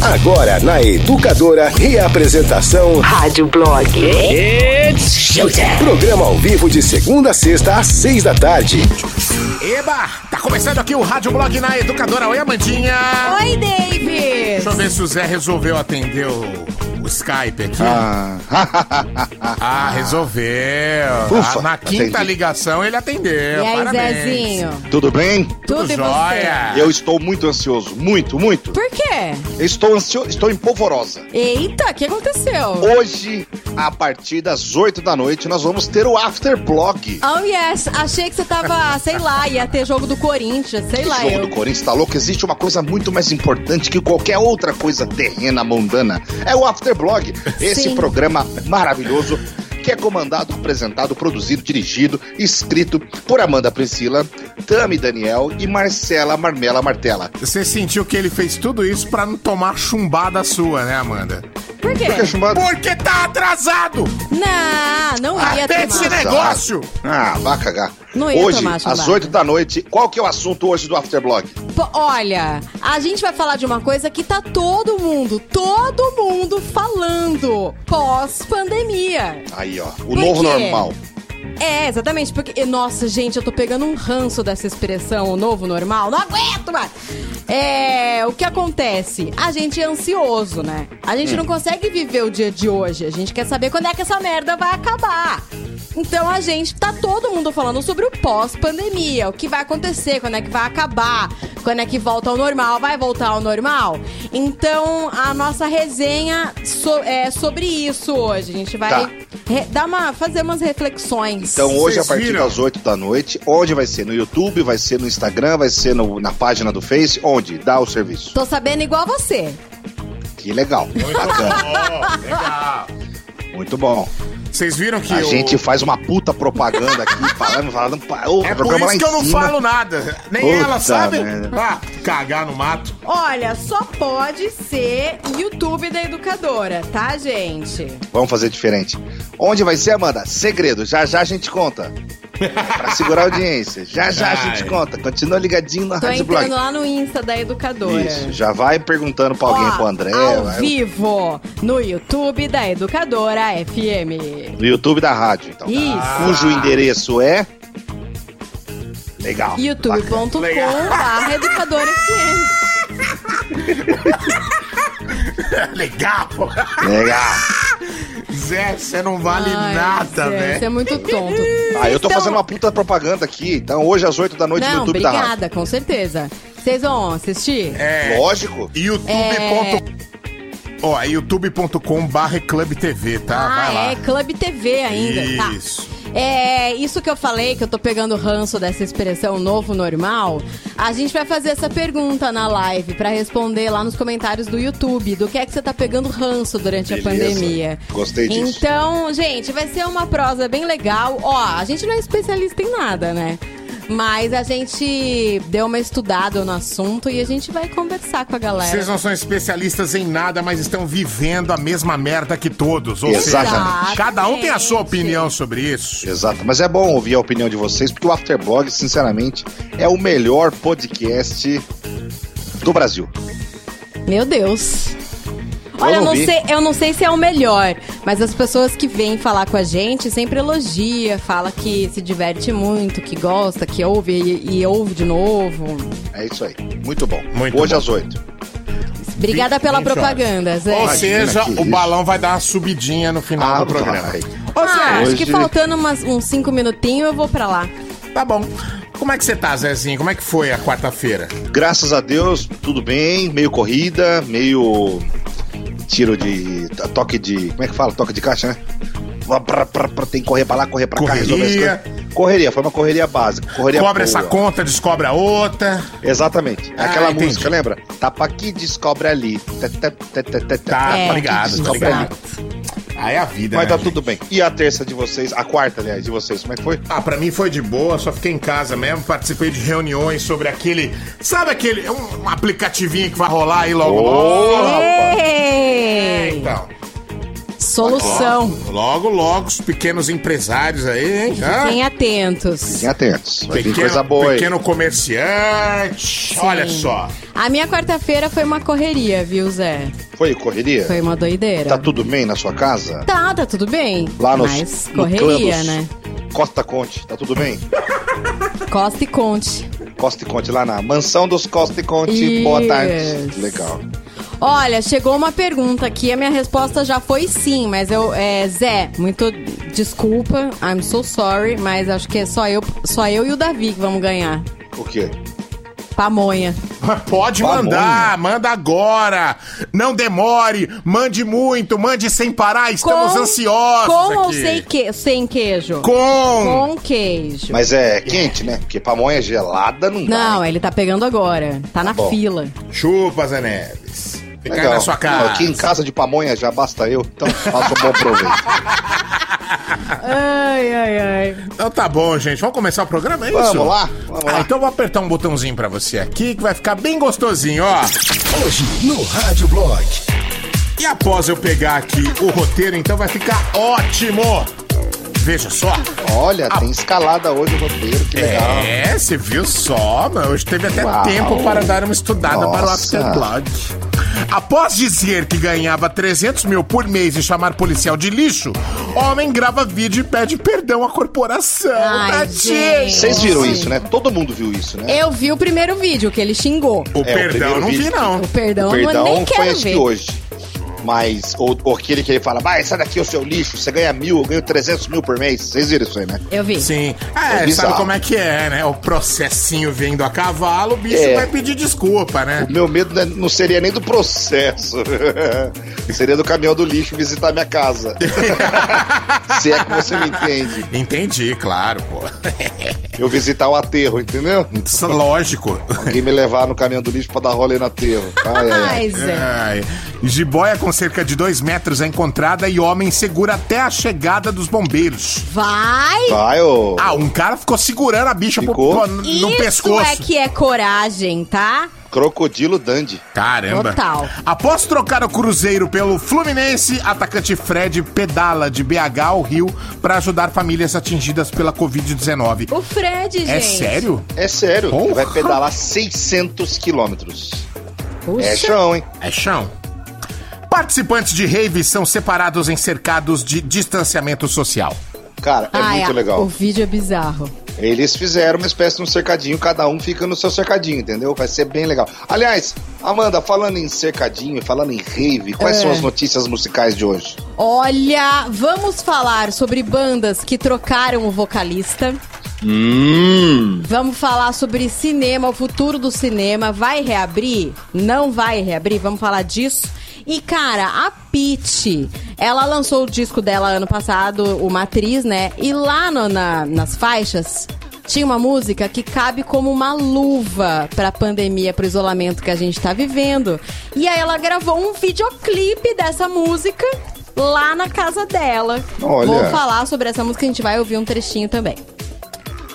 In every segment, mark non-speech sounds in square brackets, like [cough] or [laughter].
Agora na Educadora, reapresentação Rádio Blog. It's showtime. Programa ao vivo de segunda a sexta às seis da tarde. Eba, tá começando aqui o Rádio Blog na Educadora. Oi, Amandinha. Oi, David! Deixa eu ver se o Zé resolveu atender o, o Skype aqui. Ah, Ah, resolveu. Ufa, Ah, na quinta atendi. ligação ele atendeu. E aí, Parabéns. Zezinho? tudo bem? Tudo e jóia. você? Eu estou muito ansioso, muito, muito. Por quê? Eu estou ansioso, estou em polvorosa. Eita, o que aconteceu? Hoje, a partir das 8 da noite, nós vamos ter o After Blog. Oh, yes. Achei que você tava, sei lá, ia ter jogo do Corinthians, sei lá. jogo eu. do Corinthians, tá louco? Existe uma coisa muito mais importante que qualquer outra coisa terrena, mundana. É o Afterblog. Esse Sim. programa maravilhoso que é comandado, apresentado, produzido, dirigido, escrito por Amanda Priscila, Tami Daniel e Marcela Marmela Martela. Você sentiu que ele fez tudo isso pra não tomar chumbada sua, né, Amanda? Por quê? Por que chamado? Porque tá atrasado! Não, não ia Até esse tomar. negócio! Ah, vai cagar. Não ia hoje, tomar às chumbada. 8 da noite, qual que é o assunto hoje do Afterblog? Olha, a gente vai falar de uma coisa que tá todo mundo, todo mundo falando pós-pandemia. Aí, ó, o Por novo quê? normal. É, exatamente, porque, nossa, gente, eu tô pegando um ranço dessa expressão, o novo normal. Não aguento, mais. É, o que acontece? A gente é ansioso, né? A gente não consegue viver o dia de hoje. A gente quer saber quando é que essa merda vai acabar. Então a gente tá todo mundo falando sobre o pós-pandemia, o que vai acontecer, quando é que vai acabar, quando é que volta ao normal, vai voltar ao normal. Então a nossa resenha so- é sobre isso hoje. A gente vai Tá. re- dar uma, fazer umas reflexões. Então hoje, a partir viram? das 8 da noite, onde vai ser? No YouTube, vai ser no Instagram, vai ser no- na página do Face? Onde? Dá o serviço. Tô sabendo igual você. Que legal. Bacana. Ó, legal. Muito bom. Vocês viram que A o- gente faz uma puta propaganda aqui, [laughs] falando, falando. ô, É por isso que eu não cima. falo nada. Nem Puta ela sabe. merda. Ah, cagar no mato. Olha, só pode ser YouTube da educadora, tá, gente? Vamos fazer diferente. Onde vai ser, Amanda? Segredo. Já já a gente conta. Pra segurar a audiência. Já já a gente Ai. conta. Continua ligadinho na Tô Rádio entrando Blog. lá no Insta da educadora. Isso. Já vai perguntando pra alguém, Ó, pro André. Ao vai- vivo, no YouTube da Educadora FM. No YouTube da rádio, então. Isso. Cujo endereço é. Legal. youtube.com barra Educadora FM. [laughs] [laughs] Legal. Legal. [laughs] Zé, você não vale Ai, nada, Zé, velho. Você é muito tonto. [laughs] Ah, eu tô Então- fazendo uma puta propaganda aqui. Então, hoje às 8 da noite no Não, YouTube da rádio. obrigada, com certeza. Vocês vão assistir? É, Lógico. youtube.com. Ó, é youtube.com barra Club TV, tá? ah, Vai lá. é Club TV ainda. Tá. É, isso que eu falei, que eu tô pegando ranço dessa expressão novo normal, a gente vai fazer essa pergunta na live pra responder lá nos comentários do YouTube, do que é que você tá pegando ranço durante a Beleza. pandemia. Gostei disso. Então, gente, vai ser uma prosa bem legal. Ó, a gente não é especialista em nada, né? Mas a gente deu uma estudada no assunto e a gente vai conversar com a galera. Vocês não são especialistas em nada, mas estão vivendo a mesma merda que todos. Ou Exatamente. seja, cada um tem a sua opinião sobre isso. Exato. Mas é bom ouvir a opinião de vocês, porque o Afterblog, sinceramente, é o melhor podcast do Brasil. Meu Deus. Olha, eu não vi. sei, eu não sei se é o melhor, mas as pessoas que vêm falar com a gente sempre elogia, fala que se diverte muito, que gosta, que ouve e, e ouve de novo. É isso aí. Muito bom. Muito Hoje bom. às 8. Obrigada pela 20 horas. propaganda, Zé. Ou seja, o balão vai dar uma subidinha no final Ah, do programa. vai. Ô, Zé, Ah, acho hoje- que faltando umas- uns cinco minutinhos eu vou pra lá. tá bom. Como é que você tá, Zezinho? Como é que foi a quarta-feira? Graças a Deus, tudo bem. Meio corrida, meio tiro de. toque de. Como é que fala? Toque de caixa, né? Tem que correr pra lá, correr pra cá, resolver as Correria. coisas. Correria, foi uma correria básica. Correria Cobra boa. essa conta, descobre a outra. Exatamente. É Ah, Aquela entendi. música, lembra? Tapa aqui, descobre ali. Tá, tá, tá, tá, tá, Tá, tá aqui, ligado, tá descobre ligado. Aí é a vida, Mas né, tá tudo bem. E a terça de vocês, a quarta, aliás, de vocês, como é que foi? Ah, pra mim foi de boa, só fiquei em casa mesmo, participei de reuniões sobre aquele. Sabe aquele. Um, um aplicativinho que vai rolar aí logo Ô, logo? rapaz. É, então. Solução. Logo, logo, os pequenos empresários aí, hein? Hã? Fiquem atentos. Fiquem atentos. Vai Pequeno, coisa boa aí. pequeno comerciante. Olha só. A minha quarta-feira foi uma correria, viu, Zé? Foi correria? Foi uma doideira. Tá tudo bem na sua casa? Tá, tá tudo bem. Lá nos, Mas no correria, dos né? Costa Conte, tá tudo bem? Costa e conte. Costa e Conte, lá na mansão dos Costa e Conte. Boa tarde. Isso. Legal. Olha, chegou uma pergunta aqui, a minha resposta já foi sim, mas eu, é, Zé, muito desculpa, I'm so sorry, mas acho que é só eu, só eu e o Davi que vamos ganhar. O quê? Pamonha. Pode Pamonha. mandar, manda agora. Não demore, mande muito, mande sem parar, estamos ansiosos Com aqui. ou sem, que, sem queijo? Com. Com queijo. Mas é quente, né? Porque pamonha gelada não dá. Não, ele tá pegando agora. Tá na bom. fila. Chupa, Zé Neves. Legal. na sua Não, casa. Aqui em casa de pamonha já basta eu, então faça um bom proveito. Ai, ai, ai. Então tá bom, gente. Vamos começar o programa, é isso? Vamos lá, vamos Ah, lá. então eu vou apertar um botãozinho pra você aqui que vai ficar bem gostosinho, ó. Hoje no Rádio Blog. E após eu pegar aqui o roteiro, então vai ficar ótimo. Veja só. Olha, tem escalada hoje o roteiro, que legal. É, você viu só, mas hoje teve até Uau. tempo para dar uma estudada para o Nossa. Afterblog. Após dizer que ganhava 300 mil por mês e chamar policial de lixo, homem grava vídeo e pede perdão à corporação. Ai, Tadinho. gente. Vocês viram isso, né? Todo mundo viu isso, né? Eu vi o primeiro vídeo que ele xingou. O É, o perdão eu não vi, não. O perdão, o eu perdão nem foi quero ver. que hoje. Mas, ou, ou aquele que ele fala, vai, sai daqui o seu lixo, você ganha mil, eu ganho 300 mil por mês. Vocês viram isso aí, né? Eu vi. Sim. É É, sabe como é que é, né? O processinho vindo a cavalo, o bicho É. vai pedir desculpa, né? O meu medo né, não seria nem do processo. [laughs] seria do caminhão do lixo visitar minha casa. [laughs] Se é que você me entende. Entendi, claro, pô. Eu visitar o aterro, entendeu? Isso é Lógico. Alguém me levar no caminhão do lixo pra dar rolê no aterro. Ai, ai, ai. Jiboia com cerca de dois metros é encontrada e homem segura até a chegada dos bombeiros. Vai! Vai, ô. Ah, um cara ficou segurando a bicha pro- Ficou? pro- no Isso pescoço. é que é coragem, tá? Crocodilo Dandy. Caramba. Total. Após trocar o Cruzeiro pelo Fluminense, atacante Fred pedala de BH ao Rio para ajudar famílias atingidas pela Covid-19. O Fred, gente. É sério? É sério, Porra. vai pedalar 600 quilômetros. É chão, hein? É chão. Participantes de rave são separados em cercados de distanciamento social. Cara, é Ai, muito legal. O vídeo é bizarro. Eles fizeram uma espécie de um cercadinho, cada um fica no seu cercadinho, entendeu? Vai ser bem legal. Aliás, Amanda, falando em cercadinho, falando em rave, quais É. são as notícias musicais de hoje? Olha, vamos falar sobre bandas que trocaram o vocalista. Hum. Vamos falar sobre cinema, o futuro do cinema. Vai reabrir? Não vai reabrir? Vamos falar disso. E, cara, a Pitty, ela lançou o disco dela ano passado, o Matriz, né? E lá no- na- nas faixas tinha uma música que cabe como uma luva pra pandemia, pro isolamento que a gente tá vivendo. E aí ela gravou um videoclipe dessa música lá na casa dela. Olha. Vou falar sobre essa música, a gente vai ouvir um trechinho também.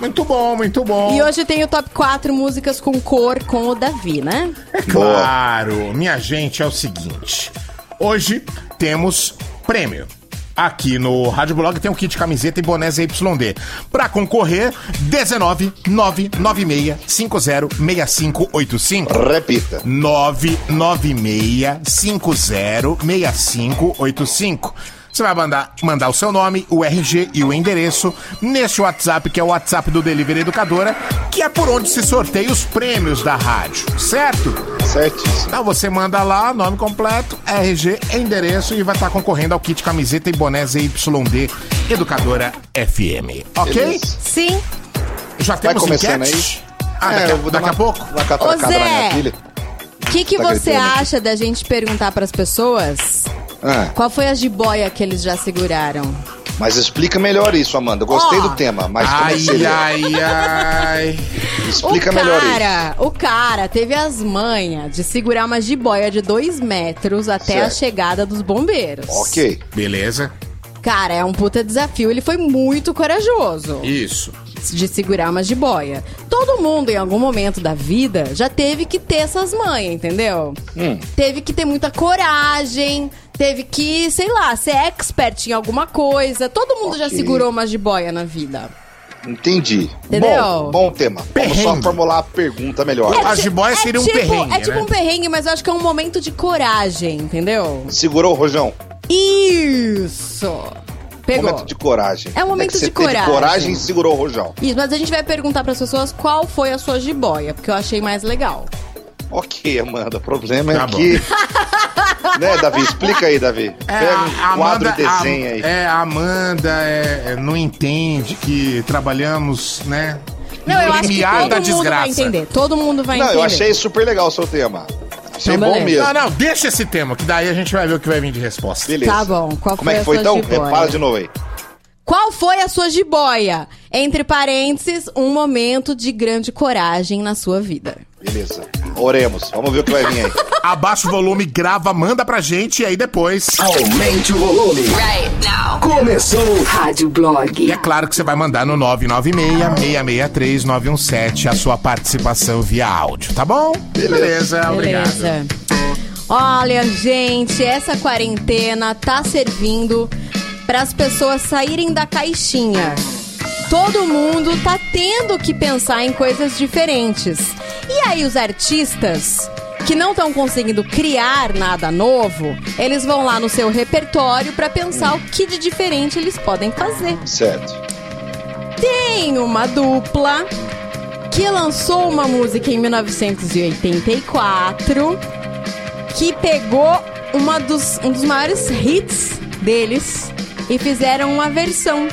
Muito bom, muito bom. E hoje tem o top 4 músicas com cor com o Davi, né? É claro, minha gente, é o seguinte. Hoje temos prêmio. Aqui no Rádio Blog tem um kit camiseta e boné ZYD. Pra concorrer, 19 996 50 6585. Repita. 996 50 6585. Você vai mandar, mandar o seu nome, o RG e o endereço neste WhatsApp, que é o WhatsApp do Delivery Educadora, que é por onde se sorteia os prêmios da rádio, certo? Certíssimo. Então você manda lá, nome completo, RG, endereço e vai estar concorrendo ao kit camiseta e boné ZYD Educadora FM. Ok? Beleza. Sim. Já Vai temos começando enquete? aí? Ah, É, daqui, daqui a pouco? Ô, Zé. O que, que Tá você gritando acha da gente perguntar pras pessoas Ah, qual foi a jiboia que eles já seguraram? mas explica melhor isso, Amanda. Eu Gostei Ó. do tema, mas como Ai, seria? ai, ai. Explica o melhor isso. cara, o cara teve as manhas de segurar uma jiboia de dois metros até a Certo. chegada dos bombeiros. Ok. Beleza? Cara, é um puta desafio. Ele foi muito corajoso Isso. de segurar uma jiboia. Todo mundo, em algum momento da vida, já teve que ter essas manhas, entendeu? Hum. Teve que ter muita coragem, teve que, sei lá, ser expert em alguma coisa. Todo mundo já Ok. segurou uma jiboia na vida. Entendi. Entendeu? Bom, bom tema. Vamos só Perrengue. formular a pergunta melhor. A jiboia seria um tipo, perrengue, É tipo né? um perrengue, mas eu acho que é um momento de coragem, entendeu? Segurou o rojão? Isso! Pegou. Momento de coragem. É um momento que você de coragem. coragem e segurou o rojão. Isso, mas a gente vai perguntar pras pessoas qual foi a sua jiboia, porque eu achei mais legal. Ok, Amanda. O problema Tá é bom. que. [laughs] né, Davi? Explica aí, Davi. Pega um quadro e desenha a, aí. É, a Amanda é, é, não entende que trabalhamos, né? Não, eu acho que todo da mundo desgraça. vai entender. Todo mundo vai Não, entender. eu achei super legal o seu tema. Achei Então, bom beleza. mesmo. Não, não, deixa esse tema, que daí a gente vai ver o que vai vir de resposta. Beleza. Tá bom, qual Como é foi que a foi sua então? jiboia? Repara de novo aí. Qual foi a sua jiboia? Entre parênteses, um momento de grande coragem na sua vida. Beleza. Oremos. Vamos ver o que vai vir aí. Abaixa o volume, grava, manda pra gente e aí depois. Aumente o volume. Right now. Começou. Rádio E Blog. é claro que você vai mandar no 996-663-917 a sua participação via áudio, tá bom? Beleza. obrigado. Beleza. Olha, gente, essa quarentena tá servindo para as pessoas saírem da caixinha. Todo mundo tá tendo que pensar em coisas diferentes. E aí os artistas que não estão conseguindo criar nada novo, eles vão lá no seu repertório para pensar o que de diferente eles podem fazer. Certo. Tem uma dupla que lançou uma música em 1984 que pegou uma dos, um dos maiores hits deles e fizeram uma versão.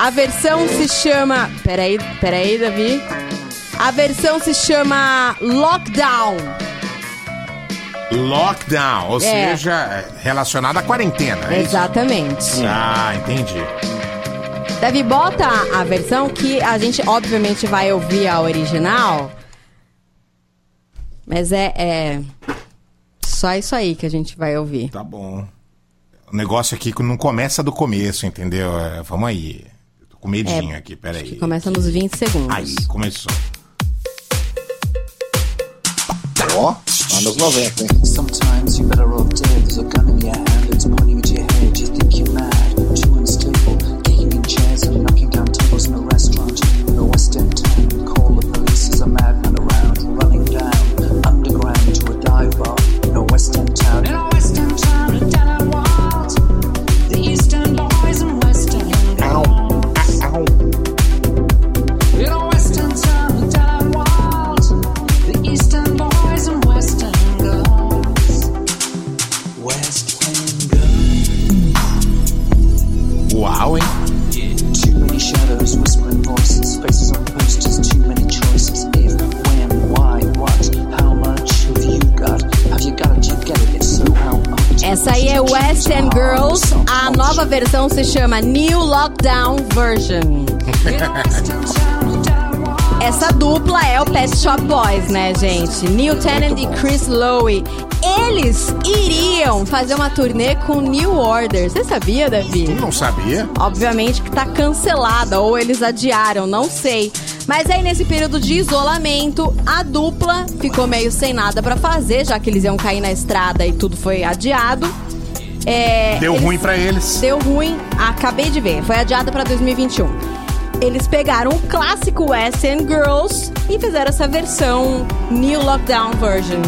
A versão se chama. Peraí, peraí, Davi. A versão se chama Lockdown. Lockdown, ou É. seja, relacionado à quarentena. é? Exatamente. Ah, entendi. Davi, bota a versão que a gente, obviamente, vai ouvir a original. Mas é, é só isso aí que a gente vai ouvir. Tá bom. O negócio aqui não começa do começo, entendeu? É, vamos aí. Com medinho É, aqui, peraí. Começa nos 20 segundos. Aí, começou. Ó, anos 90, hein? Sometimes you better off dead. There's a gun in your hand, it's pointing at your head. You think you're mad, too unstable. Kicking in chairs and knocking down tables in a restaurant in a West End town. Call the police, there's a madman around, running down underground to a dive bar in a West End town. In a West End town, Essa aí é West End Girls. A nova versão se chama New Lockdown Version. Essa dupla é o Pet Shop Boys, né, gente? Neil Tennant e Chris Lowe. Eles iriam fazer uma turnê com New Order. Você sabia, Davi? Não sabia? Obviamente que tá cancelada, ou eles adiaram, não sei. Mas aí nesse período de isolamento, a dupla ficou meio sem nada pra fazer, já que eles iam cair na estrada e tudo foi adiado. É, Deu eles- ruim pra eles. Deu ruim, acabei de ver, foi adiada pra 2021. Eles pegaram o clássico End Girls e fizeram essa versão New Lockdown Version.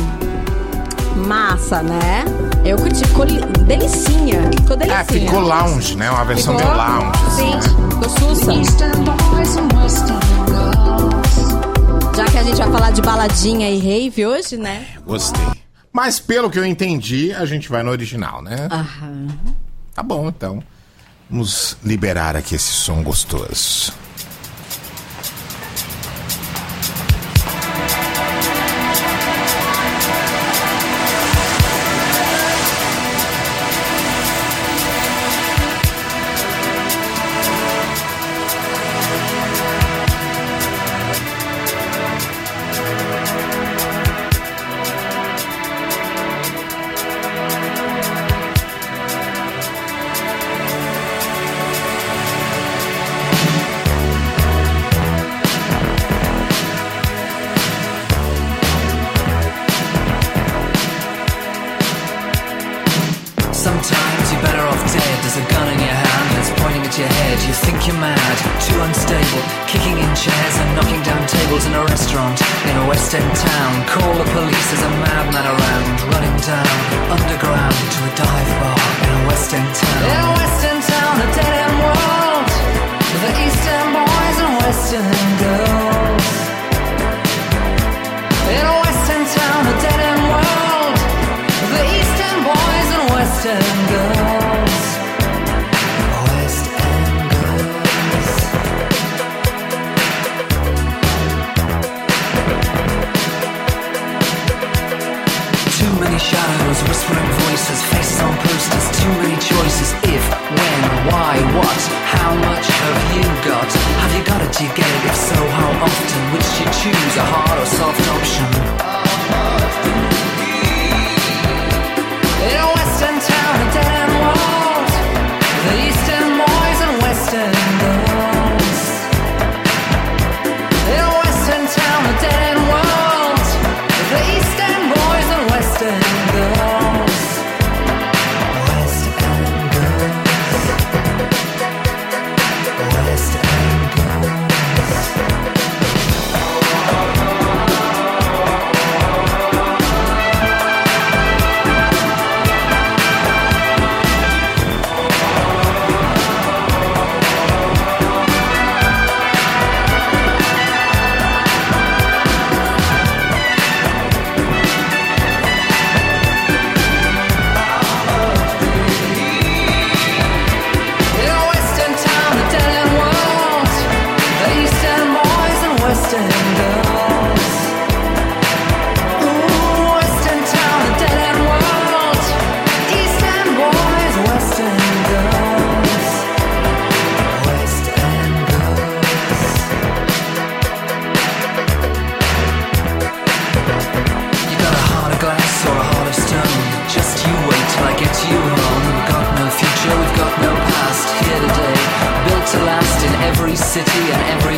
Massa, né? Eu curti, ficou li- delicinha. Ficou delicinha. É, ficou lounge, né? Uma versão Ficou? meio lounge. assim, Sim, né? ficou sussa. Que a gente vai falar de baladinha e rave hoje, né? Gostei. Mas pelo que eu entendi, a gente vai no original, né? Aham. Tá bom, então. Vamos liberar aqui esse som gostoso. Just you wait till I get you home. We've got no future, we've got no past. Here today, built to last in every city and every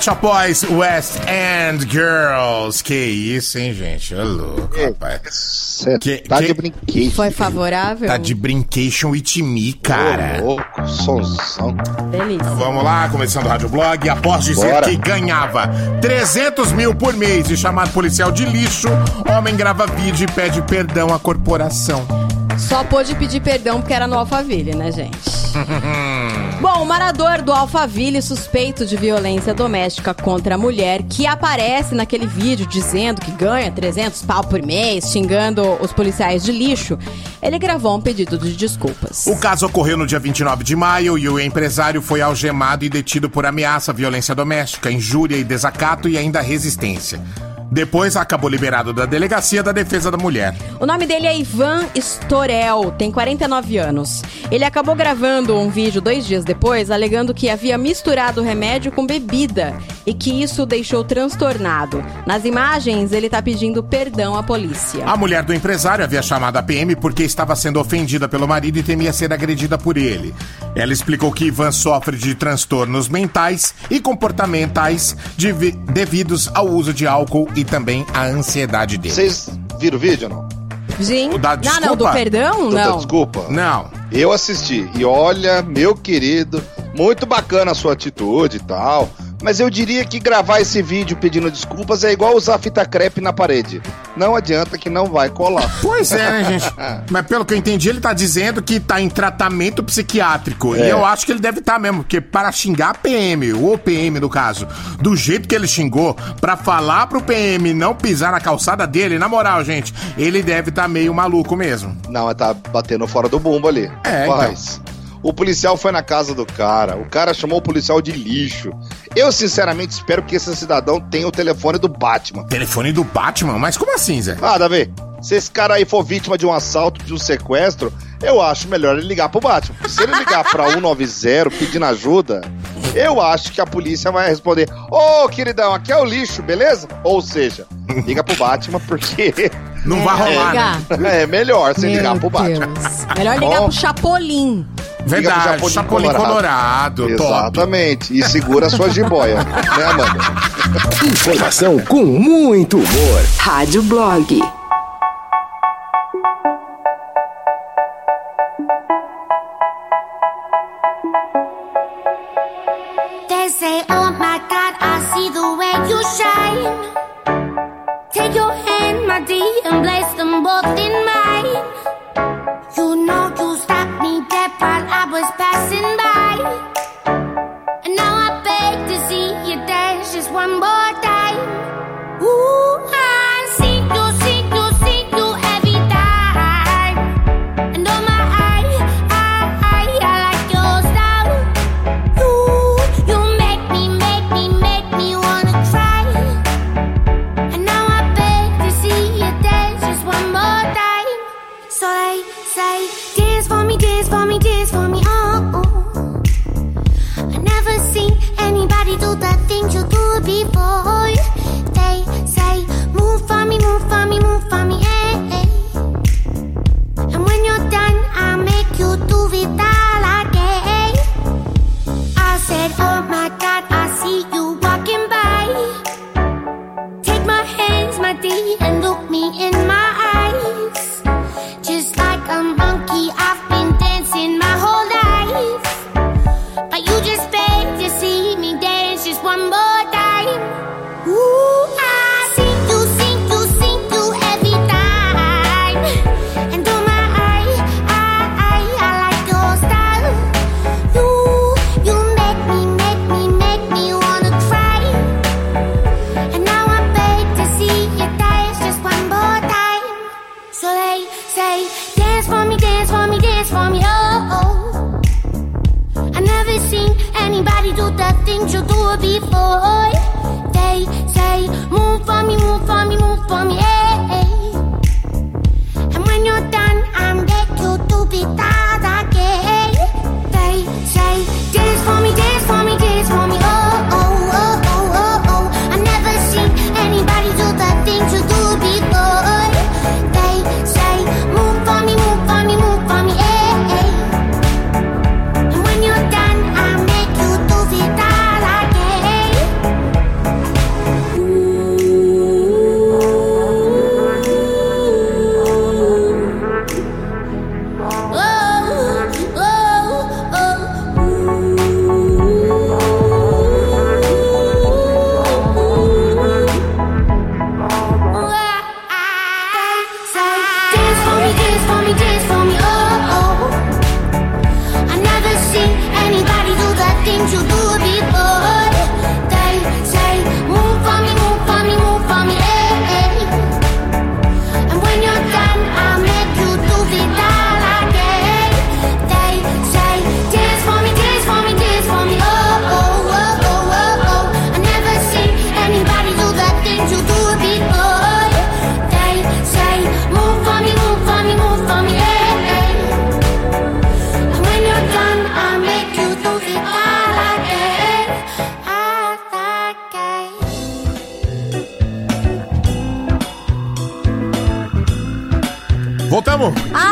Pet Shop Boys, West End Girls. Que isso, hein, gente? Ô louco, rapaz. Você Que- tá que- de brinquedo. Foi favorável? Tá de brincation with me, cara. Ô, louco, sonzão. Delícia. Vamos lá, começando o Rádio Blog. Após dizer Bora. que ganhava 300 mil por mês e chamar policial de lixo, homem grava vídeo e pede perdão à corporação. Só pôde pedir perdão porque era no Alphaville, né, gente? [laughs] Bom, o morador do Alphaville suspeito de violência doméstica contra a mulher que aparece naquele vídeo dizendo que ganha 300 pau por mês, xingando os policiais de lixo, ele gravou um pedido de desculpas. O caso ocorreu no dia 29 de maio e o empresário foi algemado e detido por ameaça, violência doméstica, injúria e desacato e ainda resistência. Depois acabou liberado da delegacia da defesa da mulher. O nome dele é Ivan Storel, tem 49 anos. Ele acabou gravando um vídeo dois dias depois, alegando que havia misturado o remédio com bebida e que isso o deixou transtornado. Nas imagens, ele tá pedindo perdão à polícia. A mulher do empresário havia chamado a PM porque estava sendo ofendida pelo marido e temia ser agredida por ele. Ela explicou que Ivan sofre de transtornos mentais e comportamentais devi- devidos ao uso de álcool e também à ansiedade dele. Vocês viram o vídeo ou não? Gente, O da não, não, desculpa? do perdão? Não. Desculpa. Não. Eu assisti. E olha, meu querido, muito bacana a sua atitude e tal. Mas eu diria que gravar esse vídeo pedindo desculpas é igual usar fita crepe na parede. Não adianta que não vai colar. Pois é, né, gente? [laughs] Mas pelo que eu entendi, ele tá dizendo que tá em tratamento psiquiátrico. E É. eu acho que ele deve estar mesmo, porque para xingar PM, ou PM no caso, do jeito que ele xingou, pra falar pro PM não pisar na calçada dele, na moral, gente, ele deve estar meio maluco mesmo. Não, tá batendo fora do bumbo ali. É, Mas, o policial foi na casa do cara, o cara chamou o policial de lixo. Eu, sinceramente, espero que esse cidadão tenha o telefone do Batman. Telefone do Batman? Mas como assim, Zé? Ah, Davi, se esse cara aí for vítima de um assalto, de um sequestro, eu acho melhor ele ligar pro Batman. Se ele ligar pra [laughs] 190 pedindo ajuda, eu acho que a polícia vai responder: Ô, queridão, aqui é o lixo, beleza? Ou seja, [laughs] liga pro Batman porque Não vai rolar, né? Ligar. é melhor você Meu ligar pro Batman. Deus. Melhor ligar Bom. pro Chapolin. Verdade, Chapolin Colorado, top. Exatamente. E segura a sua jiboia, né, Amanda? Informação com muito humor. Rádio Blog.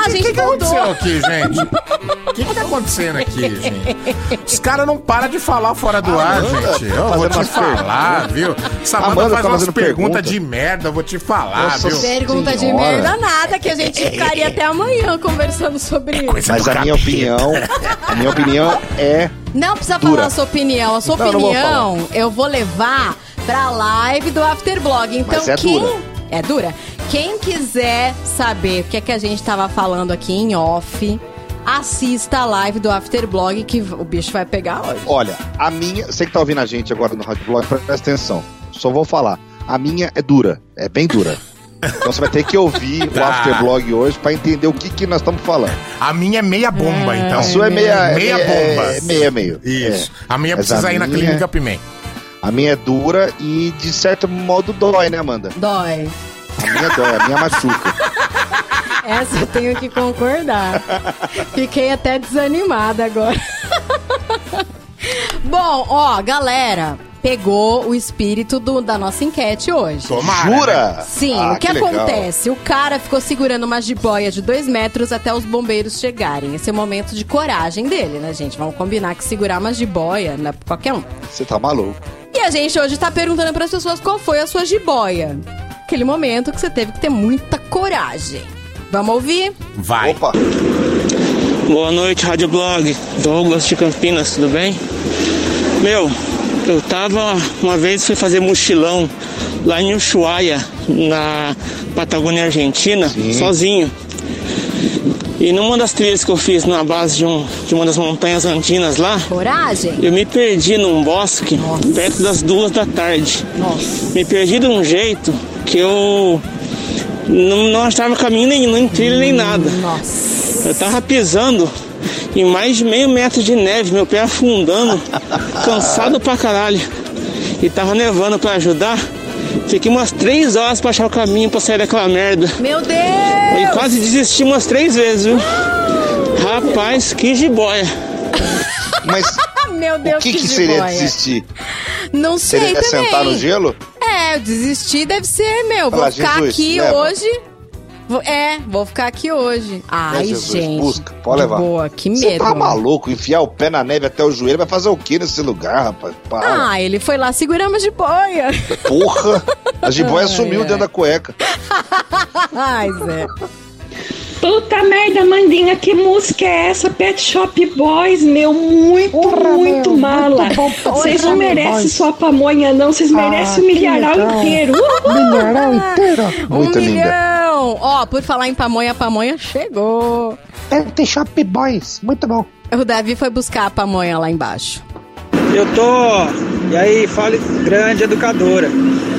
A O gente que, que voltou. aconteceu aqui, gente? O que, que tá acontecendo aqui, gente? Os caras não param de falar fora do ar, Amanda, gente. Eu tá vou fazendo te falar, viu? Essa Amanda Amanda faz tá umas perguntas pergunta. de merda, eu vou te falar, Nossa viu? Pergunta de merda nada, que a gente ficaria até amanhã conversando sobre isso. Coisa Mas a minha opinião, a minha opinião é Não precisa Dura. falar a sua opinião. A sua Não, não vou opinião eu vou levar pra live do Afterblog. Então, Mas é quem. dura. É dura? Quem quiser saber o que é que a gente tava falando aqui em off, assista a live do Afterblog que o bicho vai pegar hoje. Olha, a minha. Você que tá ouvindo a gente agora no Rádio Blog, presta atenção. Só vou falar. A minha é dura. É bem dura. Então você vai ter que ouvir o [laughs] Tá. Afterblog hoje pra entender o que, que nós estamos falando. A minha é meia bomba, então. A sua é meia. é Meia meia bomba. É meia meio. Isso. É. A minha Mas precisa a ir na minha- clínica Pimenta. A minha é dura e de certo modo dói, né, Amanda? Dói. A minha dói, a minha machuca. [laughs] Essa eu tenho que concordar. Fiquei até desanimada agora. [laughs] Bom, ó, galera, pegou o espírito do- da nossa enquete hoje. Tomara. né? Jura? Sim, Ah, o que, legal. acontece? O cara ficou segurando uma jiboia de dois metros até os bombeiros chegarem. Esse é o momento de coragem dele, né, gente? Vamos combinar que segurar uma jiboia não é pra qualquer um. Você tá maluco. E a gente hoje tá perguntando pras pessoas qual foi a sua jiboia. Aquele momento que você teve que ter muita coragem. Vamos ouvir? Vai. Opa, Boa noite, Rádio Blog. Douglas de Campinas, tudo bem? Meu, eu tava uma vez fui fazer mochilão lá em Ushuaia, na Patagônia Argentina, sozinho. E numa das trilhas que eu fiz na base de, um, de uma das montanhas andinas lá, Coragem? eu me perdi num bosque perto das duas da tarde. Nossa. Me perdi de um jeito que eu não, não achava caminho nenhum, nem trilha nem nada. Nossa. Eu tava pisando em mais de meio metro de neve, meu pé afundando, [laughs] cansado pra caralho. E tava nevando pra ajudar. Fiquei umas três horas pra achar o caminho pra sair daquela merda. Meu E Deus! quase desisti umas três vezes, viu? Rapaz, que jiboia. mas [laughs] Meu Deus, o que, que seria jiboia. desistir? Não sei Seria também. sentar no gelo? É, eu desistir deve ser, meu. Vou ficar aqui leva. hoje. É, vou ficar aqui hoje. Ai, Jesus, gente. busca, pode levar. Boa, que Você medo. tá maluco? Enfiar o pé na neve até o joelho vai fazer o que nesse lugar, rapaz? Para. Ah, ele foi lá segurando de boia. Porra! A jiboia [laughs] sumiu ai. dentro da cueca. [laughs] Ai, Zé. Puta merda, Mandinha, que música é essa? Pet Shop Boys, meu, muito, muito mala. Vocês não merecem só pamonha, não. Vocês merecem o milharal inteiro. Uhul. Um Muito linda. milhão. Ó, por falar em pamonha, a pamonha chegou. Pet Shop Boys, muito bom. O Davi foi buscar a pamonha lá embaixo. Eu tô. E aí, fale grande educadora.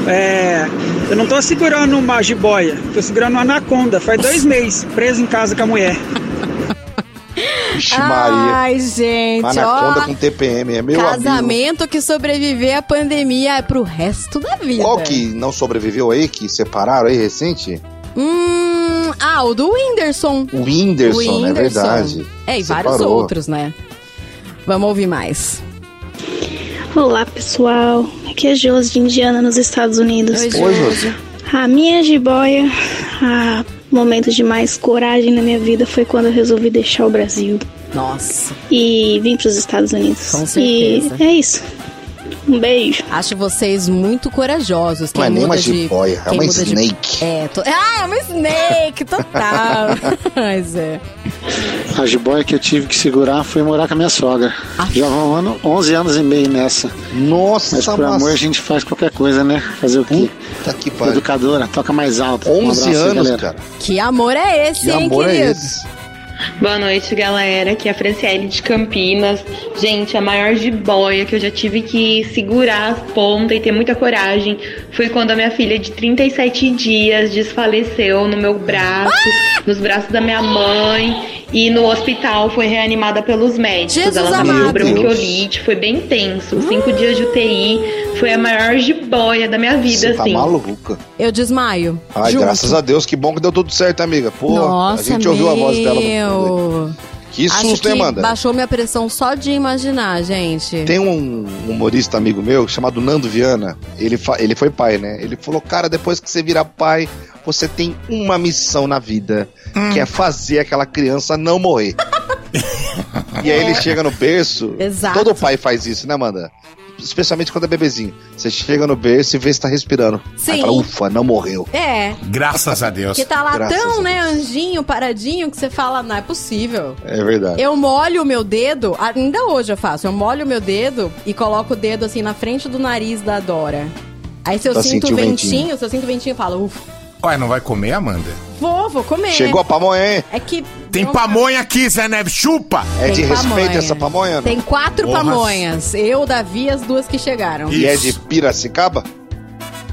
É. Eu não tô segurando uma jiboia, tô segurando uma anaconda. Faz dois meses, preso em casa com a mulher. [laughs] Vixe, Maria. Ai, gente, Anaconda ó. com TPM, é meu amigo. Casamento que sobreviver à pandemia é pro resto da vida. Qual que não sobreviveu aí, que separaram aí recente? Hum, ah, o do Whindersson. O Whindersson, O é Whindersson. verdade. É, e vários Separou. outros, né? Vamos ouvir mais. Olá pessoal, aqui é Josi de Indiana, nos Estados Unidos. Oi. Josi. A minha jiboia, a momento de mais coragem na minha vida foi quando eu resolvi deixar o Brasil Nossa, e vim para os Estados Unidos. Com certeza. E é isso. Um beijo. acho vocês muito corajosos. Quem Não é nem uma de, jiboia, é quem uma muda de- snake. É, to... ah, é uma snake, total. [laughs] Mas é. A jiboia que eu tive que segurar foi morar com a minha sogra. Já vão ano, 11 anos e meio nessa. Nossa, Mas por mas... amor a gente faz qualquer coisa, né? Fazer o quê? Puta que pariu. Educadora, toca mais alto. Um 11 abraço aí, anos, galera. cara. Que amor é esse, Que hein, amor é querido? esse? Boa noite, galera. Aqui é a Franciele de Campinas. Gente, a maior jiboia que eu já tive que segurar as pontas e ter muita coragem foi quando a minha filha de 37 dias desfaleceu no meu braço, nos braços da minha mãe. E no hospital foi reanimada pelos médicos. Jesus Ela tava amado. com bronquiolite, foi bem tenso. Cinco dias de UTI. Foi a maior jiboia da minha vida, Você tá assim. maluca. Eu desmaio. Ai, junto. graças a Deus, que bom que deu tudo certo, amiga. Pô, Nossa, a gente ouviu a voz dela. meu. Que Acho susto, que hein, Amanda? baixou minha pressão só de imaginar, gente. Tem um humorista amigo meu chamado Nando Viana. Ele, fa- ele foi pai, né? Ele falou: Cara, depois que você virar pai, você tem uma missão na vida, que é fazer aquela criança não morrer. [laughs] e aí ele chega no berço. Exato. Todo pai faz isso, né, Amanda? Especialmente quando é bebezinho. Você chega no berço e vê se tá respirando. Sim. Aí fala, ufa, não morreu. É. Graças a Deus. Que tá lá Graças tão, né, anjinho, paradinho, que você fala, não é possível. É verdade. Eu molho o meu dedo, ainda hoje eu faço, eu molho o meu dedo e coloco o dedo assim na frente do nariz da Dora. Aí se eu sinto o ventinho, ventinho. se eu sinto o ventinho, eu falo, ufa, Ué, não vai comer, Amanda? vou, vou comer. Chegou a pamonha, hein? É que. Tem não- pamonha aqui, Zé Neves, chupa! É de Tem respeito pamonha. essa pamonha? não? Tem quatro Porra. pamonhas. Eu, Davi e as duas que chegaram. E é Isso. de Piracicaba?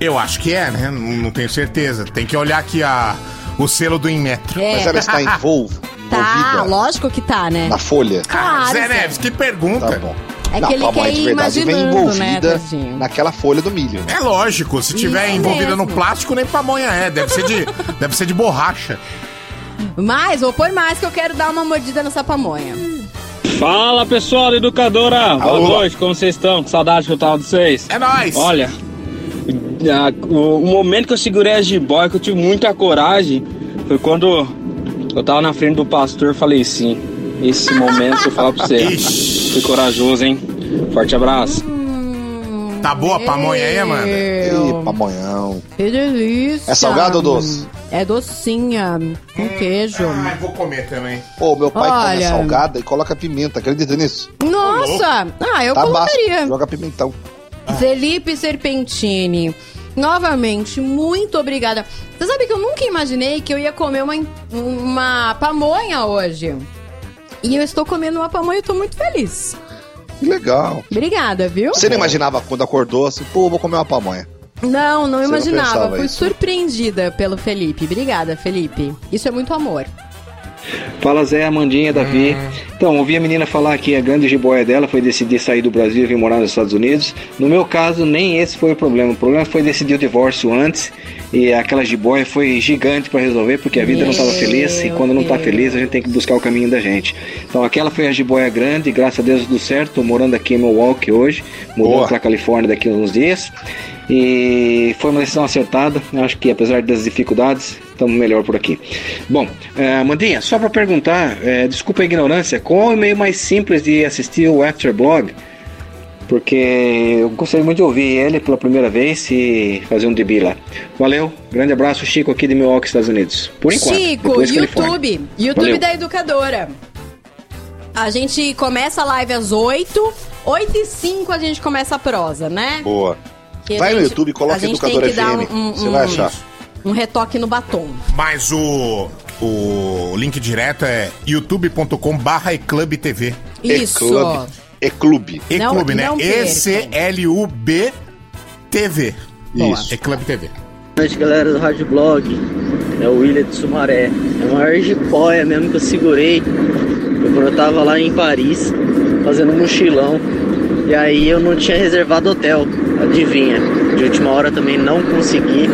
Eu acho que é, né? Não, não tenho certeza. Tem que olhar aqui a, o selo do Inmetro. É. Mas ela está envol- Tá, envolvida lógico que tá, né? na folha? Claro, Zé Zé. Neves, que pergunta. Tá bom. É Não, que ele quer de ir verdade vem imaginando, né, tadinho? naquela folha do milho. né? É lógico, se tiver Isso envolvida no mesmo. plástico, nem pamonha é. Deve ser de, [laughs] deve ser de borracha. Mais, vou pôr mais que eu quero dar uma mordida nessa pamonha. Fala pessoal Educadora, boa Alô. noite, como vocês estão? Que saudade que eu tava de vocês. É nóis. Olha, a- o, o momento que eu segurei a jiboia, que eu tive muita coragem, foi quando eu tava na frente do pastor e falei sim. Esse momento eu falo pra você. Ixi. Fui corajoso, hein? Forte abraço. Tá boa a pamonha aí, Amanda? Ih, pamonhão. que delícia. É salgado ou doce? É docinha, com queijo. Ai, vou comer também. Pô, meu pai come Olha. salgada e coloca pimenta. Acredita nisso? Nossa! Ah, eu Tabasco. colocaria. Joga pimentão. Felipe Serpentini. Novamente, muito obrigada. Você sabe que eu nunca imaginei que eu ia comer uma, uma pamonha hoje. E eu estou comendo uma pamonha e tô muito feliz. Que legal. Obrigada, viu? Você não imaginava quando acordou assim, pô, vou comer uma pamonha. Não, não Você não imaginava. pensava Fui isso? surpreendida pelo Felipe. Obrigada, Felipe. Isso é muito amor. Fala Zé, Amandinha, Davi. Então, ouvi a menina falar que a grande jiboia dela foi decidir sair do Brasil e vir morar nos Estados Unidos. No meu caso, nem esse foi o problema. O problema foi decidir o divórcio antes. E aquela jiboia foi gigante para resolver, porque a vida não estava feliz. E quando não tá feliz, a gente tem que buscar o caminho da gente. Então, aquela foi a jiboia grande. Graças a Deus, tudo certo. Tô morando aqui em Milwaukee hoje. Mudando para Califórnia daqui a uns dias. E foi uma decisão acertada. Eu Acho que apesar das dificuldades, estamos melhor por aqui. Bom, eh, Mandinha, só para perguntar, eh, desculpa a ignorância, qual é o meio mais simples de assistir o Afterblog? Porque eu gostaria muito de ouvir ele pela primeira vez e fazer um debut lá. Valeu, grande abraço, Chico aqui de Milwaukee, Estados Unidos. Por enquanto. Chico. YouTube. YouTube Valeu. da Educadora. A gente começa a live às 8. 8 e 5 a gente começa a prosa, né? Boa. Que a Vai no gente- YouTube, coloca a Educadora tem que dar FM. um- um- Você vai um- achar. Um retoque no batom. Mas o, o link direto é youtube.com barra eclubtv. Isso. E-Club. E-Clube. E-Clube, né? E-C-L-U-B TV. Isso. E-Club TV. Boa noite, galera do Rádio Blog. É o William de Sumaré. É uma argipóia mesmo que eu segurei. Eu tava lá em Paris, fazendo um mochilão. E aí eu não tinha reservado hotel. Adivinha? De última hora também não consegui.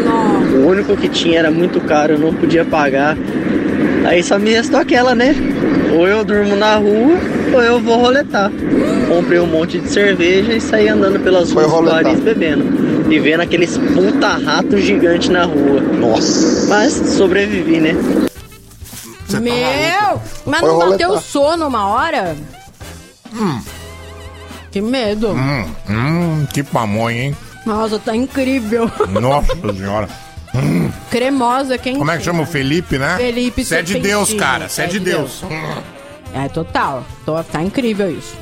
O único que tinha era muito caro, eu não podia pagar. Aí só me restou aquela, né? Ou eu durmo na rua, ou eu vou roletar. Comprei um monte de cerveja e saí andando pelas Foi ruas roletar. Paris bebendo. E vendo aqueles puta rato gigante na rua. Nossa. Mas sobrevivi, né? Você tá Meu! maluco? Mas Foi não roletar. bateu sono uma hora? Que medo. Hum, hum, que pamonha, hein? Nossa, tá incrível. [laughs] Nossa senhora. Cremosa, quem Como é que chama o Felipe, né? Felipe Você é de. Deus, cara. Você é de Deus. É total. Tô- tá incrível isso.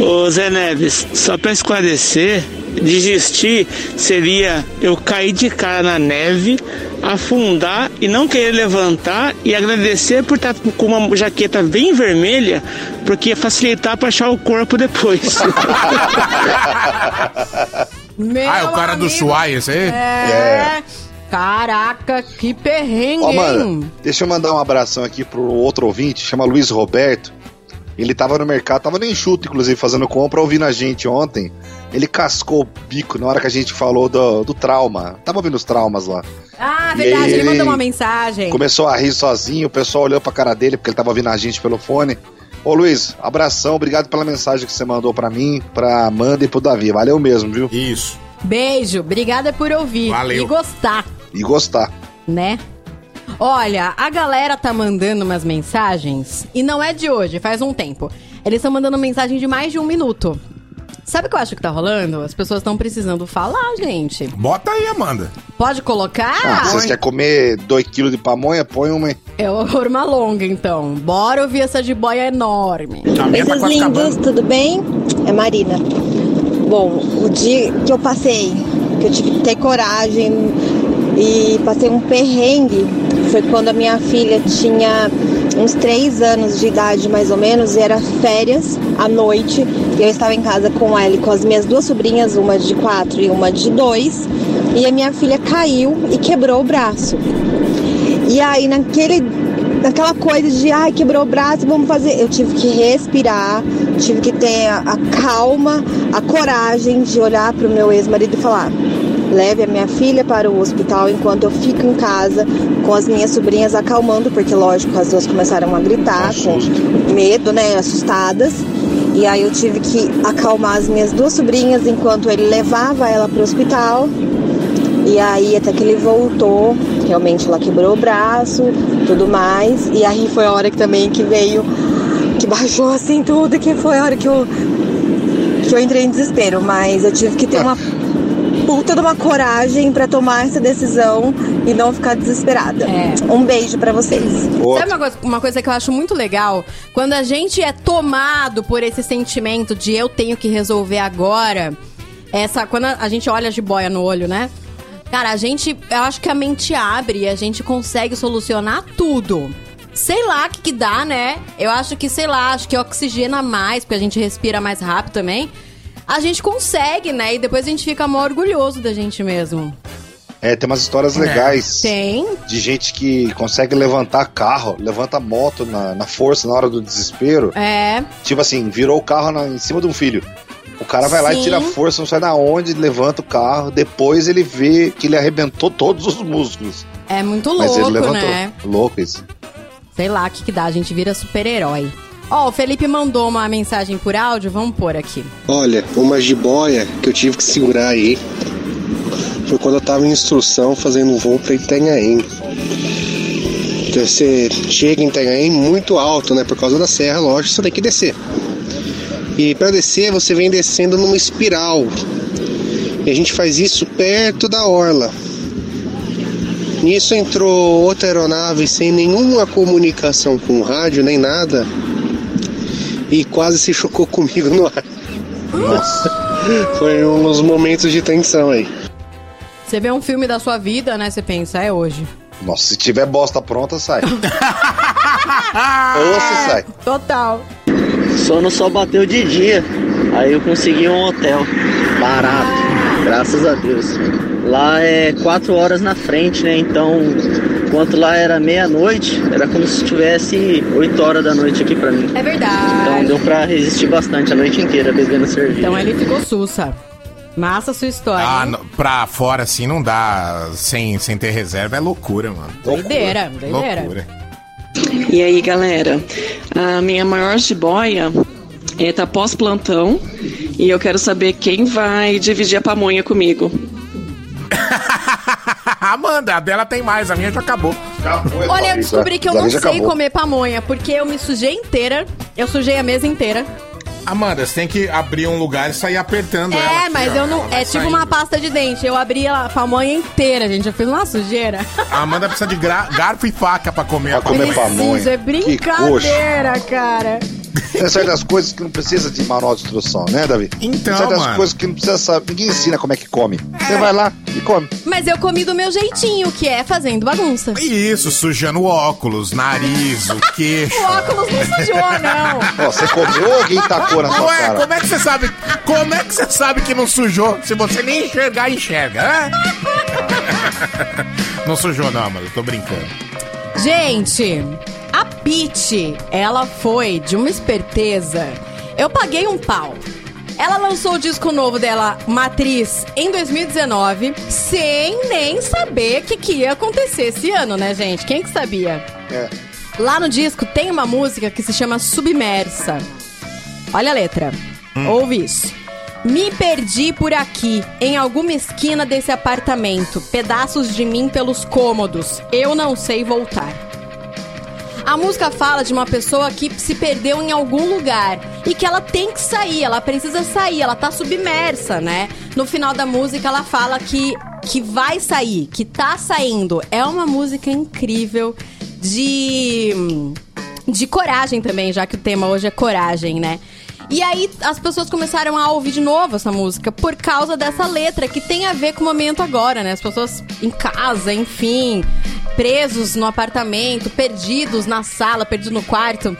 Ô Zé Neves, só pra esclarecer, desistir seria eu cair de cara na neve, afundar e não querer levantar e agradecer por estar com uma jaqueta bem vermelha, porque ia facilitar pra achar o corpo depois. [laughs] Meu Ah, é o cara do amigo. Chuai, esse aí? É. Caraca, que perrengue, Ó, mano, deixa eu mandar um abração aqui pro outro ouvinte, chama Luiz Roberto. Ele tava no mercado, tava no enxuto, inclusive, fazendo compra, ouvindo a gente ontem. Ele cascou o bico na hora que a gente falou do, do trauma. Tava ouvindo os traumas lá. Ah, E verdade, ele ele mandou uma mensagem. Começou a rir sozinho, o pessoal olhou pra cara dele, porque ele tava ouvindo a gente pelo fone. Ô Luiz, abração, obrigado pela mensagem que você mandou pra mim, pra Amanda e pro Davi. Valeu mesmo, viu? Isso. Beijo, obrigada por ouvir Valeu. e gostar, E gostar. né? Olha, a galera tá mandando umas mensagens e não é de hoje, faz um tempo. Eles estão mandando mensagem de mais de um minuto. Sabe o que eu acho que tá rolando? As pessoas estão precisando falar, gente. Bota aí, Amanda. Pode colocar? Ah, vocês querem comer 2kg de pamonha? Põe uma. aí. É uma longa, então. Bora ouvir essa jiboia enorme. Coisas lindas, tudo bem? É Marina. Bom, o dia que eu passei, que eu tive que ter coragem e passei um perrengue, foi quando a minha filha tinha uns três anos de idade, mais ou menos, e era férias à noite, e eu estava em casa com ela e com as minhas duas sobrinhas, uma de quatro e uma de dois, e a minha filha caiu e quebrou o braço. E aí, naquele, naquela coisa de, ai, quebrou o braço, vamos fazer. Eu tive que respirar, tive que ter a, a calma, a coragem de olhar para o meu ex-marido e falar: leve a minha filha para o hospital enquanto eu fico em casa com as minhas sobrinhas acalmando, porque, lógico, as duas começaram a gritar com medo, né, assustadas. E aí eu tive que acalmar as minhas duas sobrinhas enquanto ele levava ela para o hospital. E aí até que ele voltou, realmente ela quebrou o braço, tudo mais. E aí foi a hora que também que veio, que baixou assim tudo, que foi a hora que eu, que eu entrei em desespero. Mas eu tive que ter uma puta de uma coragem pra tomar essa decisão e não ficar desesperada. Um beijo pra vocês. Sabe uma coisa, uma coisa que eu acho muito legal? Quando a gente é tomado por esse sentimento de eu tenho que resolver agora, essa quando a, a gente olha a jiboia no olho, né? Cara, a gente, eu acho que a mente abre e a gente consegue solucionar tudo. Sei lá o que, que dá, né? Eu acho que, sei lá, acho que oxigena mais, porque a gente respira mais rápido também. A gente consegue, né? E depois a gente fica mó orgulhoso da gente mesmo. É, tem umas histórias legais. Tem. De gente que consegue levantar carro, levanta moto na, na força na hora do desespero. É. Tipo assim, virou o carro na- em cima de um filho. O cara vai lá e Sim. tira a força, não sai da onde, levanta o carro. Depois ele vê que ele arrebentou todos os músculos. É muito Mas ele louco, levantou. né? Louco isso. Sei lá o que, que dá, a gente vira super-herói. Ó, o Felipe mandou uma mensagem por áudio, vamos pôr aqui. Olha, uma jiboia que eu tive que segurar aí foi quando eu tava em instrução fazendo um voo pra Itanhaém. Então, Você chega em Itanhaém muito alto, né? Por causa da serra, lógico, você tem que descer. E para descer, você vem descendo numa espiral. E a gente faz isso perto da orla. Nisso entrou outra aeronave sem nenhuma comunicação com rádio nem nada e quase se chocou comigo no ar. Nossa. [laughs] Foi um dos momentos de tensão aí. Você vê um filme da sua vida, né? Você pensa, é hoje. Nossa, se tiver bosta pronta, sai. [laughs] Ou se sai. Total. Sono só bateu de dia. Aí eu consegui um hotel barato, graças a Deus. Lá é quatro horas na frente, né? Então, enquanto lá era meia-noite, era como se tivesse 8 horas da noite aqui pra mim. É verdade. Então deu pra resistir bastante a noite inteira bebendo cerveja. Então ele ficou sussa. Massa a sua história. Ah, no- pra fora assim não dá sem, sem ter reserva, é loucura, mano. Doideira, doideira. Loucura. E aí, galera? A minha maior jiboia é tá pós-plantão e eu quero saber quem vai dividir a pamonha comigo. Amanda, a dela tem mais, a minha já acabou. Olha, eu descobri que eu não sei comer pamonha, porque eu me sujei inteira. Eu sujei a mesa inteira. Amanda, você tem que abrir um lugar e sair apertando ela. É, mas ó. eu não. É tipo saindo. uma pasta de dente. Eu abri a pamonha inteira, gente. Eu fiz uma sujeira. A Amanda precisa de garfo e faca pra comer a comer pamonha. Isso é Que brincadeira, cara. Tem certas coisas que não precisa de manual de instrução, né, Davi? Então, Tem certas mano. coisas que não precisa saber. Ninguém ensina como é que come. Você vai lá e come. Mas eu comi do meu jeitinho, que é fazendo bagunça. Isso, sujando o óculos, nariz, o queixo. [laughs] O óculos não sujou, não. Ó, você comeu ou alguém tacou na sua Ué, cara? como é que você sabe? Como é que você sabe que não sujou? Se você nem enxergar, enxerga, hã? [laughs] Não sujou, não, mano. Eu tô brincando. Gente, a Pitty, ela foi de uma esperteza. Eu paguei um pau. Ela lançou o disco novo dela, Matriz, em 2019, sem nem saber o que, que ia acontecer esse ano, né, gente? Quem que sabia? É. Lá no disco tem uma música que se chama Submersa. Olha a letra. Ouve isso. Me perdi por aqui, em alguma esquina desse apartamento. Pedaços de mim pelos cômodos. Eu não sei voltar. A música fala de uma pessoa que se perdeu em algum lugar e que ela tem que sair, ela precisa sair, ela tá submersa, né? No final da música ela fala que que vai sair, que tá saindo. É uma música incrível de de coragem também, já que o tema hoje é coragem, né? E aí as pessoas começaram a ouvir de novo essa música por causa dessa letra que tem a ver com o momento agora, né? As pessoas em casa, enfim, presos no apartamento, perdidos na sala, perdidos no quarto.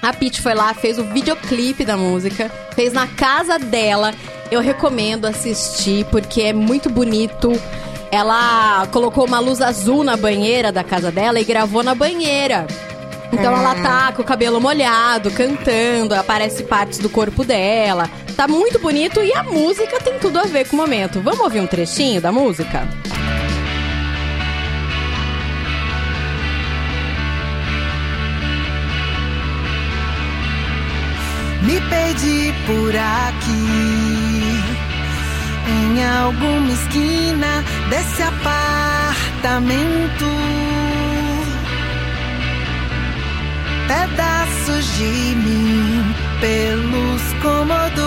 A Pete foi lá, fez o videoclipe da música, fez na casa dela. Eu recomendo assistir porque é muito bonito. Ela colocou uma luz azul na banheira da casa dela e gravou na banheira. Então ela tá com o cabelo molhado, cantando, aparece partes do corpo dela. Tá muito bonito e a música tem tudo a ver com o momento. Vamos ouvir um trechinho da música? Me perdi por aqui, em alguma esquina desse apartamento. Pedaços de mim pelos cômodos.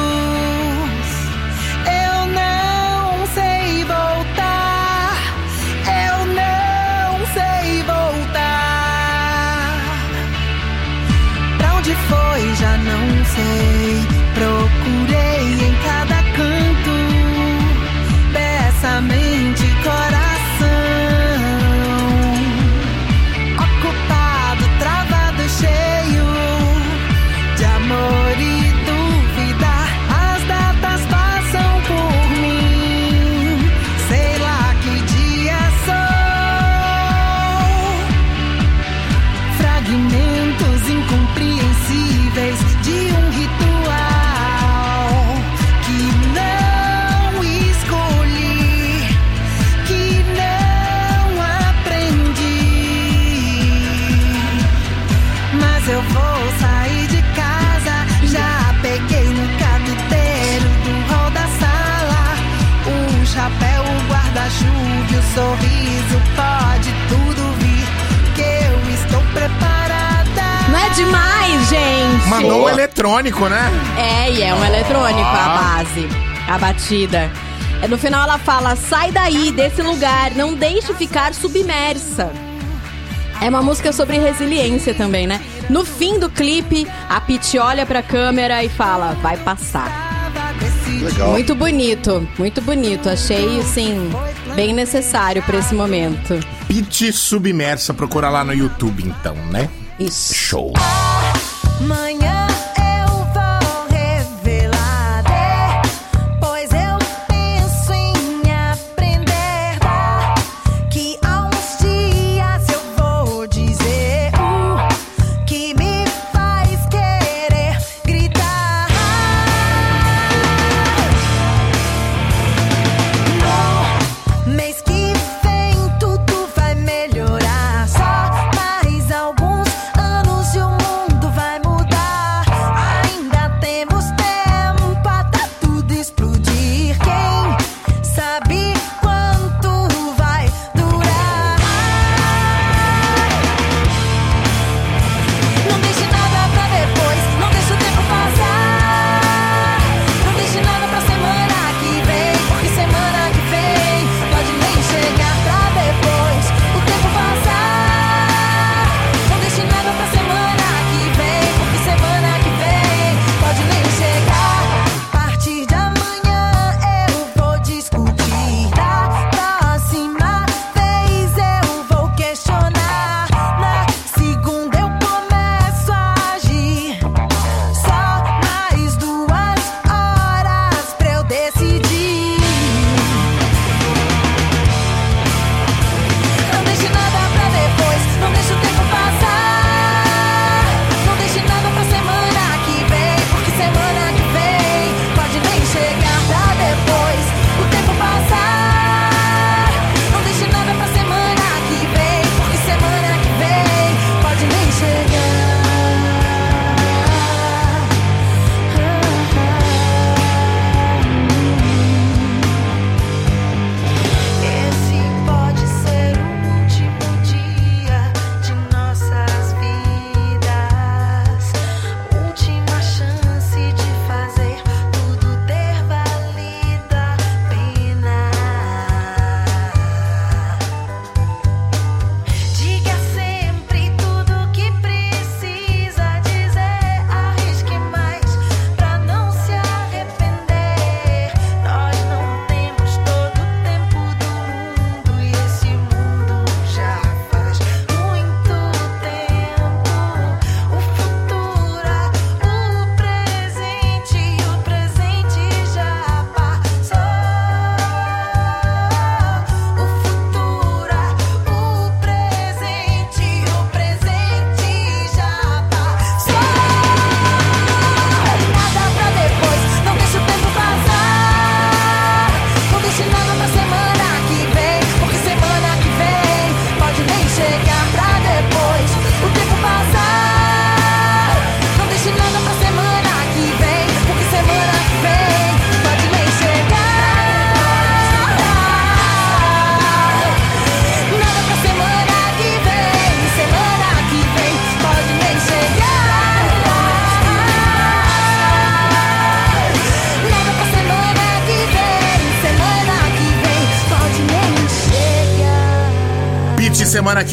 Eu não sei voltar, eu não sei voltar. Pra onde foi, já não sei. Eletrônico, né? É, e é um eletrônico a Ah. base, a batida. É, No final ela fala: sai daí, desse lugar, não deixe ficar submersa. É uma música sobre resiliência também, né? No fim do clipe, a Pete olha pra câmera e fala: vai passar. Legal. Muito bonito, muito bonito. Achei, assim, bem necessário pra esse momento. Pit Submersa, procura lá no YouTube então, né? Isso. Show.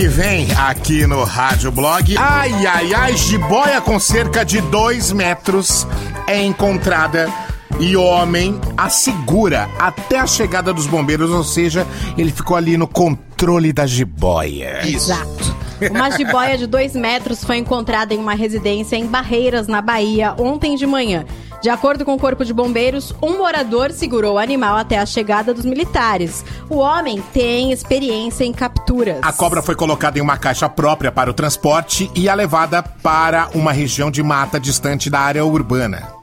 Que vem, aqui no Rádio Blog, ai, ai, ai, jiboia com cerca de 2 metros é encontrada e o homem a segura até a chegada dos bombeiros, ou seja, ele ficou ali no controle da jiboia. Exato. Uma jiboia de 2 metros foi encontrada em uma residência em Barreiras, na Bahia, ontem de manhã. De acordo com o Corpo de Bombeiros, um morador segurou o animal até a chegada dos militares. O homem tem experiência em capturas. A cobra foi colocada em uma caixa própria para o transporte e a levada para uma região de mata distante da área urbana.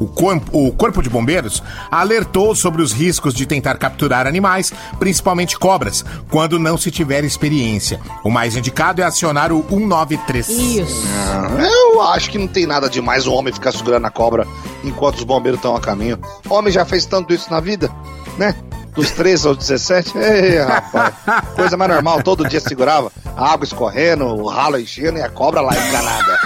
O corpo, o corpo de Bombeiros alertou sobre os riscos de tentar capturar animais, principalmente cobras, quando não se tiver experiência. O mais indicado é acionar o 193. Isso. Ah, Eu acho que não tem nada demais o homem ficar segurando a cobra enquanto os bombeiros estão a caminho. O homem já fez tanto isso na vida, né? Dos 13 aos 17. Ei, rapaz. Coisa mais normal, todo dia segurava. A água escorrendo, o ralo enchendo e a cobra lá enganada.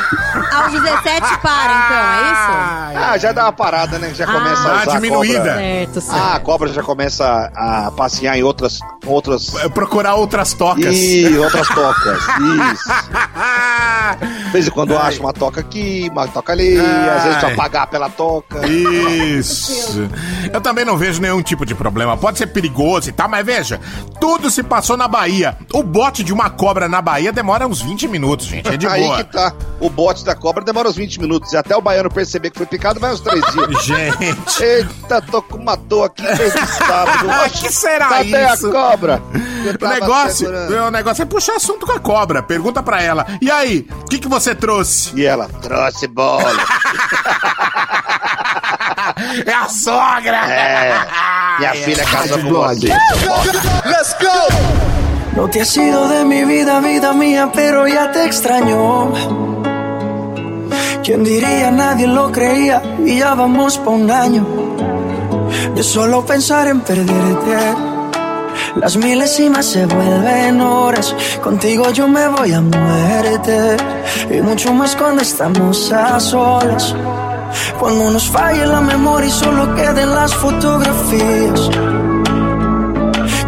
Aos 17 para, então, é isso? Ah, já dá uma parada, né? Já começa Ah, a usar diminuída. A cobra. Certo, certo. Ah, a cobra já começa a passear em outras. outras... Procurar outras tocas. E outras tocas. Isso. De vez em quando acha uma toca aqui, uma toca ali, às vezes só Ai. pagar pela toca. Isso. Eu também não vejo nenhum tipo de problema. Pode ser perigoso e tal, mas veja, tudo se passou na Bahia. O bote de uma cobra na Bahia demora uns 20 minutos, gente. É de Aí boa. que tá. O bote da cobra demora uns 20 minutos. E até o baiano perceber que foi picado vai uns 3 dias. [laughs] Gente. Eita, tô com uma dor aqui desde sábado. [laughs] Ah, que será Cadê isso? a cobra? O negócio, o negócio é puxar assunto com a cobra. Pergunta pra ela. E aí, o que, que você trouxe? E ela, trouxe bolo. [laughs] é a sogra! É. Minha filha casou com você. Let's go. No te has ido de mi vida, vida mía, pero ya te extraño. ¿Quién diría? Nadie lo creía y ya vamos por un año. De solo pensar en perderte. Las milésimas se vuelven horas. Contigo yo me voy a muerte. Y mucho más cuando estamos a solas. Cuando nos falle la memoria y solo queden las fotografías.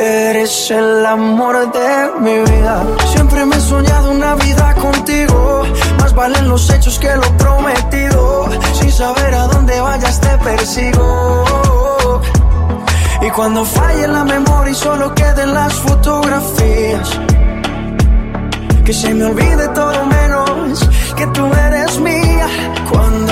Eres el amor de mi vida. Siempre me he soñado una vida contigo. Más valen los hechos que lo prometido. Sin saber a dónde vayas te persigo. Y cuando falle la memoria y solo queden las fotografías. Que se me olvide todo menos que tú eres mía.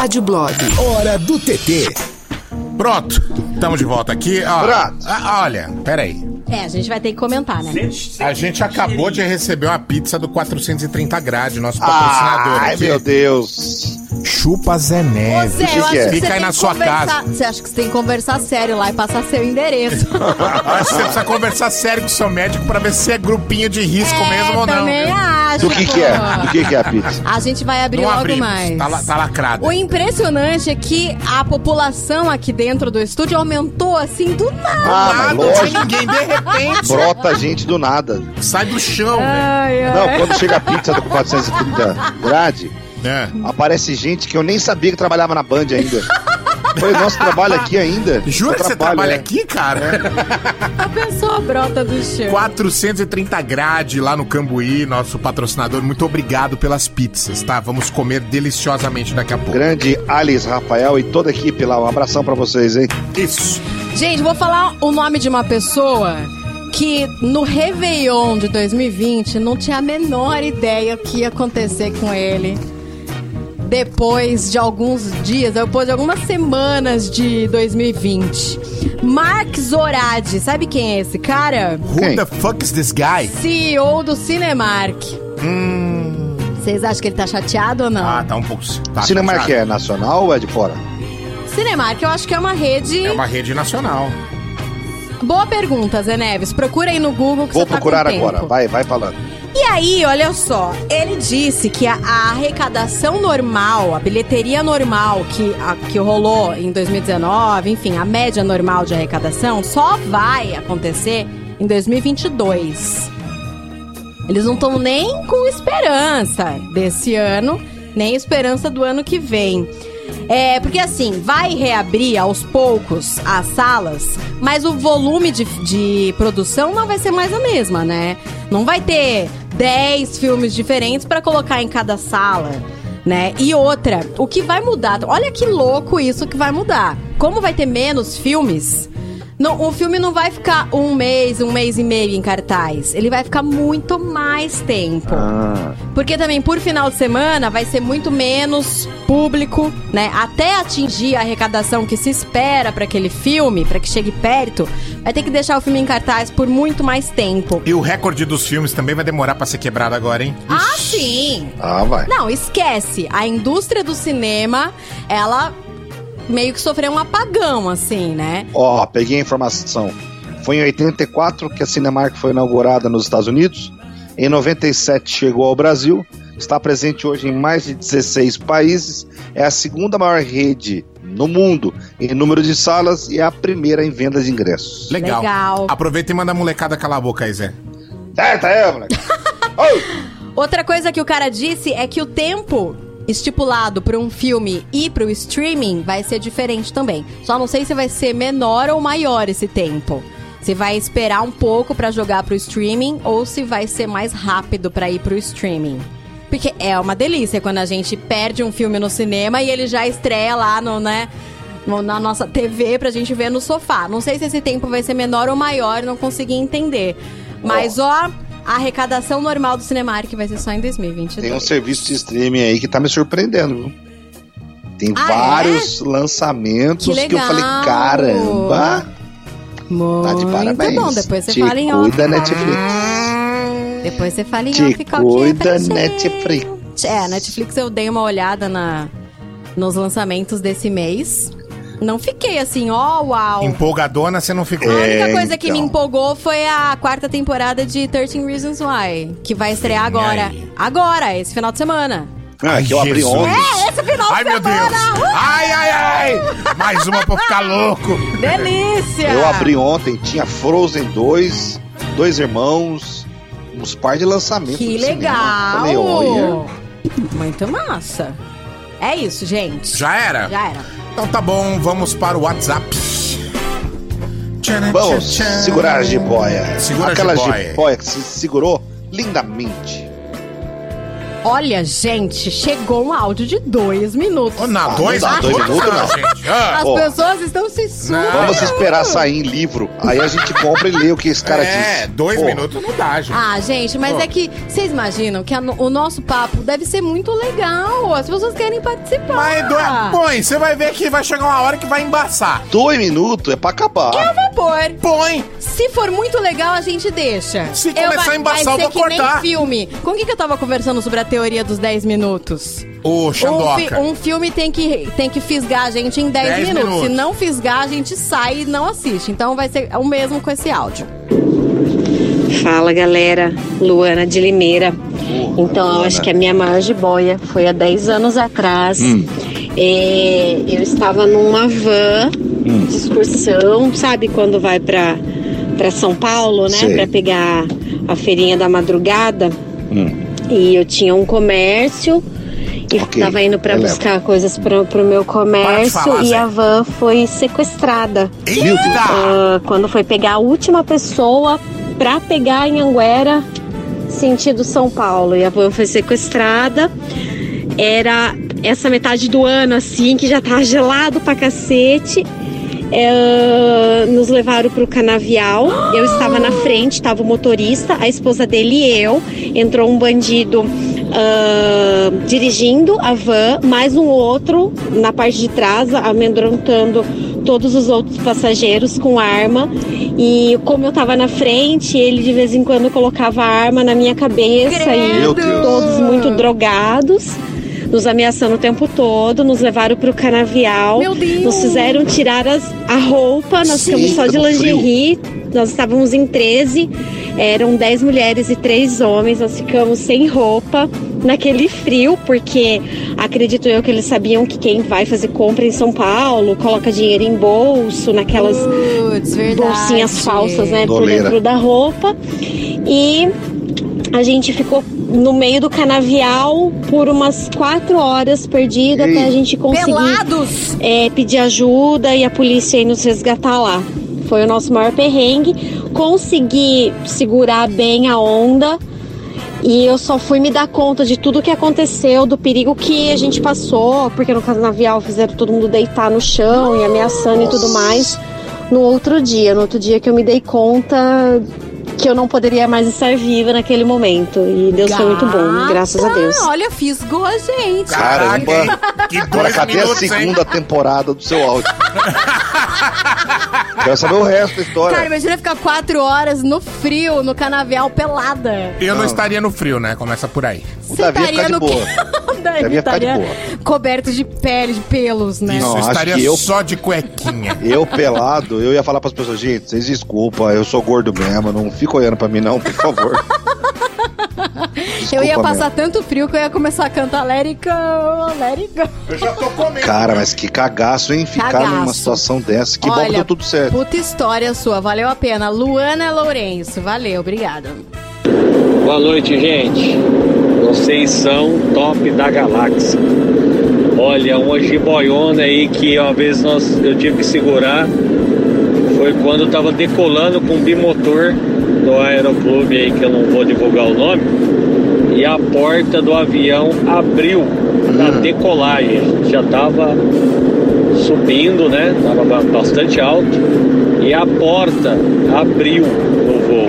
Rádio Blog. Hora do TT. Pronto, estamos de volta aqui. Ó, Pronto. Ah, olha, peraí. É, a gente vai ter que comentar, né? A gente acabou de receber uma pizza do 430 graus, nosso patrocinador Ai, aqui. meu Deus. Chupa Zé Neves. Zé, eu acho que você Fica tem aí na que sua conversar- casa. Você acha que você tem que conversar sério lá e passar seu endereço? [laughs] Acho que você precisa conversar sério com o seu médico pra ver se é grupinho de risco mesmo ou não. É, também acho, Do que que é? Do que que é a pizza? A gente vai abrir Não logo abrimos, mais. Tá, la- tá lacrado. O impressionante é que a população aqui dentro do estúdio aumentou assim do nada. Ah, mas lógico. ninguém, de repente. Brota gente do nada. Sai do chão, velho. Ai, ai. Não, quando chega a pizza do 430 grade, É. aparece gente que eu nem sabia que trabalhava na Band ainda. Foi nosso trabalho aqui ainda. Jura que você trabalha é. aqui, cara? A pessoa brota do chão. 430 grade lá no Cambuí, nosso patrocinador. Muito obrigado pelas pizzas, tá? Vamos comer deliciosamente daqui a pouco. Grande Alice Rafael e toda a equipe lá. Um abração pra vocês, hein? Isso. Gente, vou falar o nome de uma pessoa que no Réveillon de 2020 não tinha a menor ideia o que ia acontecer com ele. Depois de alguns dias, depois de algumas semanas de 2020. Mark Zoradi, sabe quem é esse cara? Who the fuck is this guy? CEO do Cinemark. Hum. Vocês acham que ele tá chateado ou não? Ah, tá um pouco. Tá Cinemark chateado. é nacional ou é de fora? Cinemark eu acho que é uma rede. É uma rede nacional. Boa pergunta, Zé Neves. Procura aí no Google que Vou você tá procurar com tempo. agora. Vai, vai falando. E aí, olha só, ele disse que a, a arrecadação normal, a bilheteria normal que, a- que rolou em 2019, enfim, a média normal de arrecadação, só vai acontecer em 2022. Eles não estão nem com esperança desse ano, nem esperança do ano que vem. É, porque assim, vai reabrir aos poucos as salas, mas o volume de, de produção não vai ser mais a mesma, né? Não vai ter 10 filmes diferentes pra colocar em cada sala, né? E outra, o que vai mudar? Olha que louco isso que vai mudar. Como vai ter menos filmes, não, o filme não vai ficar um mês, um mês e meio em cartaz. Ele vai ficar muito mais tempo. Ah. Porque também por final de semana vai ser muito menos público, né? Até atingir a arrecadação que se espera para aquele filme, para que chegue perto, vai ter que deixar o filme em cartaz por muito mais tempo. E o recorde dos filmes também vai demorar pra ser quebrado agora, hein? Ah, sim! Ah, vai. Não, esquece. A indústria do cinema, ela meio que sofreu um apagão, assim, né? Ó, peguei a informação. Foi em 84 que a Cinemark foi inaugurada nos Estados Unidos. Em 97 chegou ao Brasil. Está presente hoje em mais de 16 países. É a segunda maior rede no mundo em número de salas e é a primeira em venda de ingressos. Legal. Legal. Aproveita e manda a molecada calar a boca aí, Zé. Certo, é, moleque. [laughs] Outra coisa que o cara disse é que o tempo estipulado para um filme ir para o streaming vai ser diferente também. Só não sei se vai ser menor ou maior esse tempo. Se vai esperar um pouco para jogar pro streaming ou se vai ser mais rápido para ir pro streaming. Porque é uma delícia quando a gente perde um filme no cinema e ele já estreia lá no, né, na nossa TV pra gente ver no sofá. Não sei se esse tempo vai ser menor ou maior, não consegui entender. Mas ó, a arrecadação normal do Cinemark vai ser só em 2022. Tem um serviço de streaming aí que tá me surpreendendo, viu? Tem Ah, vários lançamentos Que que, eu falei, caramba! Muito Tá de parabéns. bom, depois você Te fala em off. cuida, Netflix. Depois você fala em Te off é cuida. Netflix. É, Netflix eu dei uma olhada na, nos lançamentos desse mês. Não fiquei assim, ó, uau. Empolgadona, você não ficou. A É, única coisa que então. me empolgou foi a quarta temporada de 13 Reasons Why, que vai estrear agora. Agora, esse final de semana. Ah, que eu abri ontem. É, esse final Ai, de meu Deus! semana! Uh, Ai, ai, ai! Mais uma pra ficar louco! delícia! Eu abri ontem, tinha Frozen 2, Dois Irmãos, uns par de lançamentos. Que. Falei, legal! olha. Muito massa. É isso, gente. Já era? Já era. Então tá bom, vamos para o WhatsApp. Vamos segurar a jiboia. Segura a Aquela jiboia. jiboia que se segurou lindamente. Olha, gente, chegou um áudio de dois minutos. Não, Ah, dois não dá minutos, dois não. gente. Ah. As Ó. pessoas estão se surpreendendo. Vamos esperar sair em livro. Aí a gente compra e lê o que esse cara É, disse. dois Pô, minutos não dá, gente. Ah, gente, mas é que vocês imaginam que a o nosso papo deve ser muito legal. As pessoas querem participar. Mas, do... põe, você vai ver que vai chegar uma hora que vai embaçar. Dois minutos é pra acabar. Eu vou pôr. Põe. Se for muito legal, a gente deixa. Se começar a embaçar, vai eu ser vou que cortar. nem filme. Com o que, que eu tava conversando sobre a teoria dos 10 minutos? O Um, fi- um filme tem que, tem que fisgar a gente em 10, 10 minutos. minutos. Se não fisgar, a gente sai e não assiste. Então vai ser o mesmo com esse áudio. Fala galera, Luana de Limeira. Então eu acho que a minha maior jiboia foi há 10 anos atrás. Hum. É, eu estava numa van de excursão, sabe quando vai pra, pra São Paulo, né? Sei. Pra pegar a feirinha da madrugada. Hum. E eu tinha um comércio e Ok, tava indo pra releva. buscar coisas pro, pro meu comércio falar, e Zé. a van foi sequestrada. Eita! Ah, quando foi pegar a última pessoa pra pegar em Anguera, sentido São Paulo. E a van foi sequestrada. Era essa metade do ano, assim, que já tá gelado pra cacete. É, nos levaram pro canavial. Eu estava na frente, estava o motorista, a esposa dele e eu. Entrou um bandido ah, dirigindo a van, mais um outro na parte de trás, amedrontando todos os outros passageiros com arma. E como eu tava na frente, ele de vez em quando colocava a arma na minha cabeça Meu e todos muito drogados. Nos ameaçando o tempo todo, nos levaram pro canavial, Meu Deus. nos fizeram tirar as, a roupa, nós Sim, ficamos só de tamo frio. lingerie, nós estávamos em 13, eram 10 mulheres e 3 homens, nós ficamos sem roupa naquele frio, porque acredito eu que eles sabiam que quem vai fazer compra em São Paulo coloca dinheiro em bolso, naquelas verdade. bolsinhas falsas, né, por Doleira. dentro da roupa. E a gente ficou no meio do canavial por umas quatro horas perdida até a gente conseguir Pelados! é, pedir ajuda e a polícia ir nos resgatar lá. Foi o nosso maior perrengue. Consegui segurar bem a onda e eu só fui me dar conta de tudo que aconteceu, do perigo que a gente passou, porque no canavial fizeram todo mundo deitar no chão e ameaçando e tudo mais. No outro dia, no outro dia que eu me dei conta que eu não poderia mais estar viva naquele momento. E Deus foi muito bom, graças a Deus. Olha, fisgou a gente. Caramba. Que Agora cadê minutos, a hein? segunda temporada do seu áudio? [laughs] Quero saber o resto da história. Cara, imagina ficar quatro horas no frio, no canavial, pelada. Eu não. Não. estaria no frio, né? Começa por aí. o Davi ia ficar de no boa. Davi Davi ia ficar de estaria boa. coberto de pele, de pelos, né? Isso, Não, estaria eu- só de cuequinha. [laughs] Eu pelado, eu ia falar pras pessoas, gente, vocês desculpa, eu sou gordo mesmo, não fica olhando pra mim não, por favor. [laughs] eu ia Desculpa passar tanto frio que eu ia começar a cantar Lérica, Lérica. Eu já tô comendo. Cara, mas que cagaço, hein? Ficar Cagaço. numa situação dessa. Que bom que Olha, deu tudo certo. Puta história sua, valeu a pena. Luana Lourenço, valeu, obrigada. Boa noite, gente. Vocês são top da galáxia. Olha, uma jiboiona aí que uma vez nós, eu tive que segurar foi quando eu tava decolando com um bimotor do aeroclube aí, que eu não vou divulgar o nome, e a porta do avião abriu na decolagem. Já tava subindo, né? Tava ba- bastante alto. E a porta abriu no voo.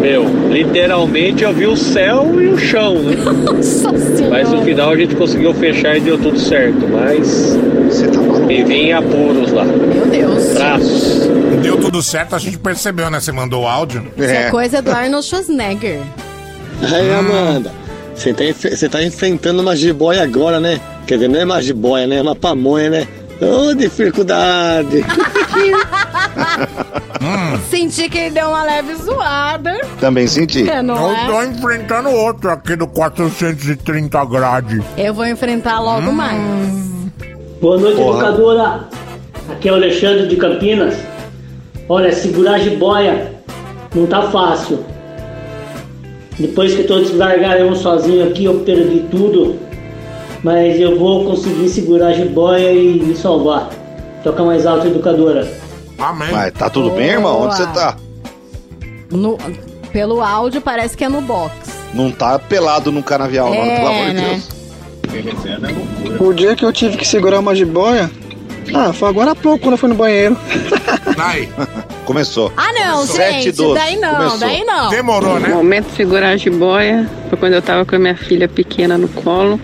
Meu, literalmente eu vi o céu e o chão, né? [laughs] Nossa senhora. Mas no final a gente conseguiu fechar e deu tudo certo. Mas Você tá maluco? me vim em apuros lá. Meu Deus. Traços. Deu tudo certo, a gente percebeu, né? Você mandou o áudio. Isso é coisa do Arnold Schwarzenegger. Aí, Amanda, você tá, você tá enfrentando uma jiboia agora, né? Quer dizer, não é uma jiboia, né? É uma pamonha, né? Ô, dificuldade! Senti que ele deu uma leve zoada. Também senti. É, não Eu tô é? enfrentando outro aqui do 430 grade. Eu vou enfrentar logo mais. Boa noite, Porra. educadora. Aqui é o Alexandre de Campinas. Olha, segurar a jiboia não tá fácil. Depois que todos largaram eu sozinho aqui, eu perdi tudo. Mas eu vou conseguir segurar a jiboia e me salvar. Toca mais alto, educadora. Amém. Mas tá tudo bem, irmão? Onde você tá? No- pelo áudio parece que é no box. Não tá pelado num canavial, não, É, pelo amor de né? Deus. O dia que eu tive que segurar uma jiboia, ah, foi agora há pouco quando eu fui no banheiro. [laughs] Vai. [laughs] Começou. Ah, não, e gente, doze. daí não, Começou. daí não. Demorou, né? O momento de segurar a jiboia foi quando eu tava com a minha filha pequena no colo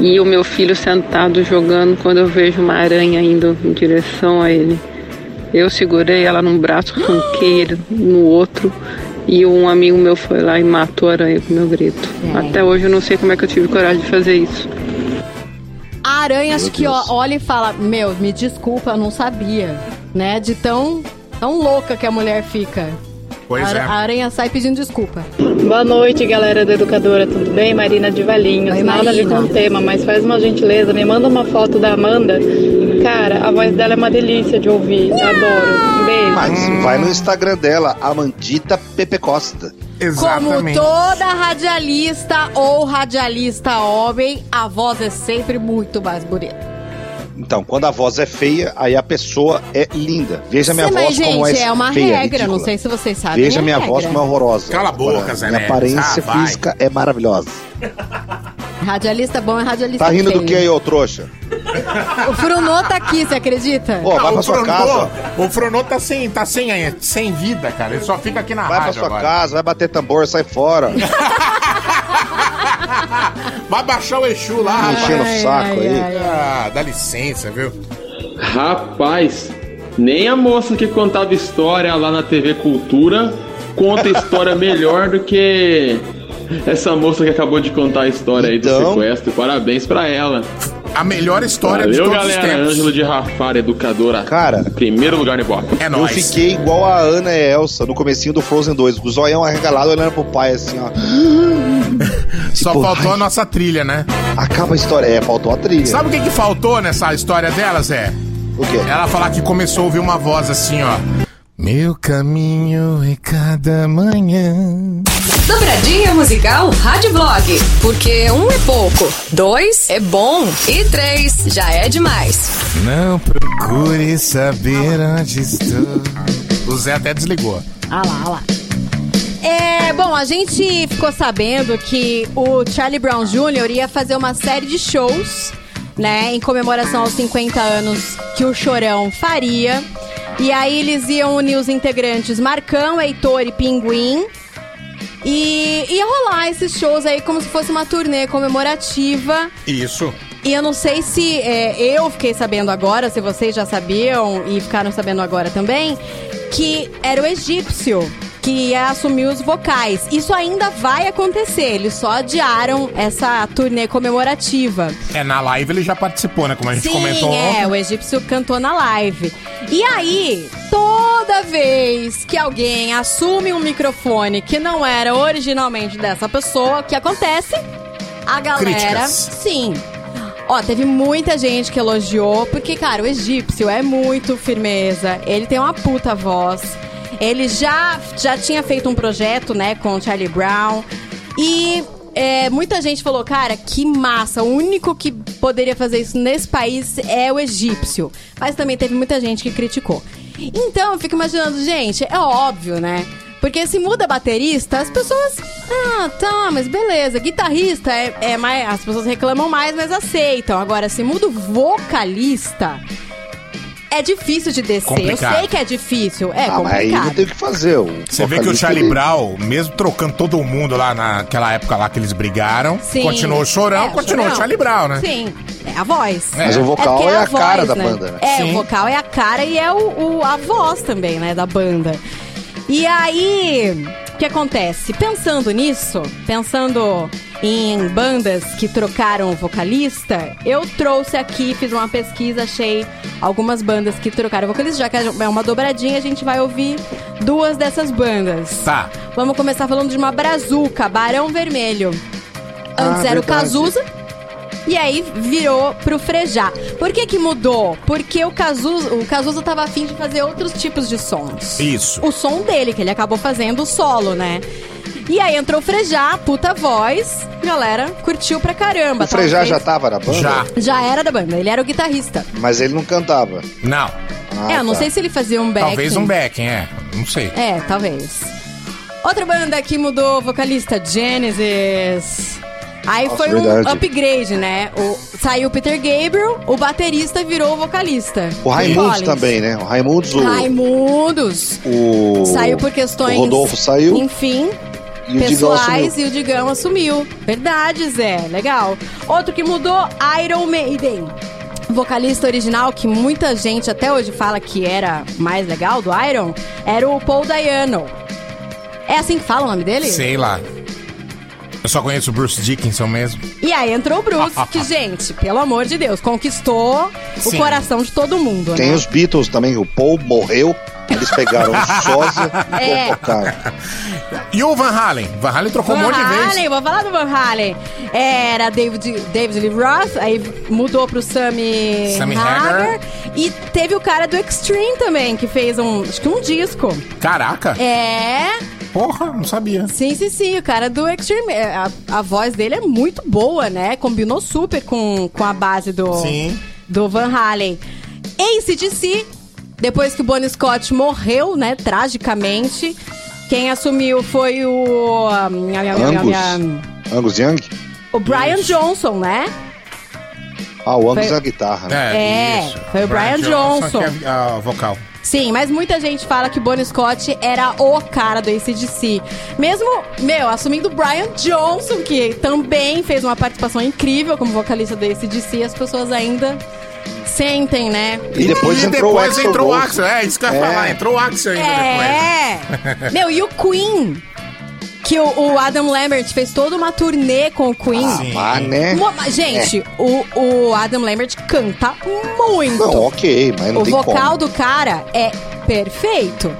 e o meu filho sentado jogando quando eu vejo uma aranha indo em direção a ele. Eu segurei ela num braço, arranquei ele no outro e um amigo meu foi lá e matou a aranha com meu grito. Até hoje eu não sei como é que eu tive coragem de fazer isso. A aranha acho que ó, olha e fala: Meu, me desculpa, eu não sabia. Né? De tão, tão louca que a mulher fica. Pois a, é. a aranha sai pedindo desculpa. Boa noite, galera da Educadora, tudo bem? Marina de Valinhos. Oi, Nada a ver Marina. com o tema, mas faz uma gentileza, me manda uma foto da Amanda. Cara, a voz dela é uma delícia de ouvir. Adoro. Um beijo. Mas vai no Instagram dela, Amandita Pepe Costa. Como toda radialista ou radialista homem, a voz é sempre muito mais bonita. Então, quando a voz é feia, aí a pessoa é linda. Veja minha Sim, voz mas, como gente, é é uma feia, regra, ridícula. não sei se vocês sabem. Veja é minha regra. voz como é horrorosa. Cala a boca, Zé Minha aparência Ah, vai. física é maravilhosa. Radialista bom é radialista Tá rindo do feio. que aí, ô trouxa? O Frunô tá aqui, você acredita? Ô, vai Ah, pra sua Fronô- casa. O Fronô tá sem, tá sem, sem vida, cara. Ele só fica aqui na Vai pra rádio sua agora. casa, vai bater tambor, sai fora. [laughs] [laughs] Vai baixar o Exu lá, enchendo o rapaz. saco aí. Ah, dá licença, viu? Rapaz, nem a moça que contava história lá na TV Cultura conta história [laughs] melhor do que essa moça que acabou de contar a história aí do Então? sequestro. Parabéns pra ela. A melhor história de Valeu, todos os galera. tempos. Ângelo de Rafara, educadora. Cara, primeiro lugar no Ibope. É Eu fiquei igual a Ana e Elsa no comecinho do Frozen 2, com o zoião arregalado olhando pro pai assim, ó. Só Tipo, faltou ai, a nossa trilha, né? Acaba a história. É, faltou a trilha. Sabe o que, que faltou nessa história dela, Zé? O quê? Ela falar que começou a ouvir uma voz assim, ó. Meu caminho é cada manhã. Dobradinha musical Rádio Blog. Porque um é pouco, dois é bom e três já é demais. Não procure saber onde estou. O Zé até desligou. Ah lá, ah lá. É, bom, a gente ficou sabendo que o Charlie Brown Jr. ia fazer uma série de shows, né, em comemoração aos 50 anos que o Chorão faria. E aí eles iam unir os integrantes Marcão, Heitor e Pinguim. E ia rolar esses shows aí como se fosse uma turnê comemorativa. Isso. E eu não sei se é, eu fiquei sabendo agora, se vocês já sabiam e ficaram sabendo agora também, que era o egípcio que ia assumir os vocais. Isso ainda vai acontecer, eles só adiaram essa turnê comemorativa. É, na live ele já participou, né? Como a gente Sim, comentou é, o egípcio cantou na live. E aí, toda vez que alguém assume um microfone que não era originalmente dessa pessoa, o que acontece? A galera. Críticas. Sim. Ó, teve muita gente que elogiou, porque, cara, o egípcio é muito firmeza, ele tem uma puta voz. Ele já, já tinha feito um projeto, né, com Charlie Brown. E é, muita gente falou, cara, que massa. O único que poderia fazer isso nesse país é o egípcio. Mas também teve muita gente que criticou. Então, eu fico imaginando, gente, é óbvio, né? Porque se muda baterista, as pessoas. Ah, tá, mas beleza. Guitarrista é, é mais. As pessoas reclamam mais, mas aceitam. Agora, se muda vocalista. É difícil de descer. Complicado. Eu sei que é difícil. É ah, mas aí complicado. não tem o que fazer. O Você vê que o Charlie Brown, mesmo trocando todo mundo lá naquela época lá que eles brigaram, Sim. continuou chorão, É, continuou o Chorão. Charlie Brown, né? Sim, é a voz. Mas o vocal porque é a cara voz, da banda, né? É, Sim. o vocal é a cara e é o, o- a voz também, né, da banda. E aí, o que acontece? Pensando nisso, pensando em bandas que trocaram o vocalista, eu trouxe aqui, fiz uma pesquisa, achei algumas bandas que trocaram o vocalista, já que é uma dobradinha, a gente vai ouvir duas dessas bandas. Tá. Vamos começar falando de uma brazuca, Barão Vermelho. Antes Ah, era o. Cazuza. E aí virou pro Frejá. Por que que mudou? Porque o Cazuza, o Cazuza tava afim de fazer outros tipos de sons. Isso. O som dele, que ele acabou fazendo solo, né? E aí entrou o Frejá, puta voz. Galera, curtiu pra caramba. O Frejá já tava na banda? Já. Já era da banda, ele era o guitarrista. Mas ele não cantava. Não. Ah, é, eu não tá. sei se ele fazia um back. Talvez um backing, é. Não sei. É, talvez. Outra banda que mudou vocalista, Genesis. Aí Nossa, foi um verdade. upgrade, né? O, saiu o Peter Gabriel, o baterista virou o vocalista. O Raimundos também, né? O Raimundos, o, Raimundos. o- Saiu por questões. O Rodolfo saiu. Enfim. E o pessoais assumiu. e o Digão assumiu. Verdade, Zé. Legal. Outro que mudou, Iron Maiden. Vocalista original, que muita gente até hoje fala que era mais legal do Iron, era o Paul Dayano. É assim que fala o nome dele? Sei lá. Eu só conheço o Bruce Dickinson mesmo. E aí entrou o Bruce, que, [laughs] gente, pelo amor de Deus, conquistou o Sim. coração de todo mundo, Tem né? os Beatles também, o Paul morreu. Eles pegaram o sósia e [laughs] É. colocaram. E o Van Halen? Van Halen trocou um Van monte de vezes. Halen, vou falar do Van Halen. Era David, David Lee Roth, aí mudou pro Sammy, Sammy Hagar. Hagar. E teve o cara do Extreme também, que fez um, acho que um disco. Caraca. É. Porra, não sabia. Sim, sim, sim. O cara do Extreme. é, A, a voz dele é muito boa, né? Combinou super com, com a base do, Sim. do Van Halen. ACDC, depois que o Bonnie Scott morreu, né? Tragicamente. Quem assumiu foi o. Angus. Angus Young? O Brian Johnson, né? Ah, o Angus Foi- é a guitarra, né? É, foi o Brian Johnson. que é a vocal. Sim, mas muita gente fala que Bonnie Scott era o cara do ACDC. Mesmo, meu, assumindo o Brian Johnson, que também fez uma participação incrível como vocalista do ACDC, as pessoas ainda sentem, né? E depois e entrou o depois Axl entrou o. Axel. É, isso que eu ia É. falar. Entrou o Axel ainda É! depois. Meu, e o Queen? Que o, o Adam Lambert fez toda uma turnê com o Queen. Ah, mas, né? Gente, o, o Adam Lambert canta muito. Não, ok, mas não o tem vocal como. do cara é perfeito.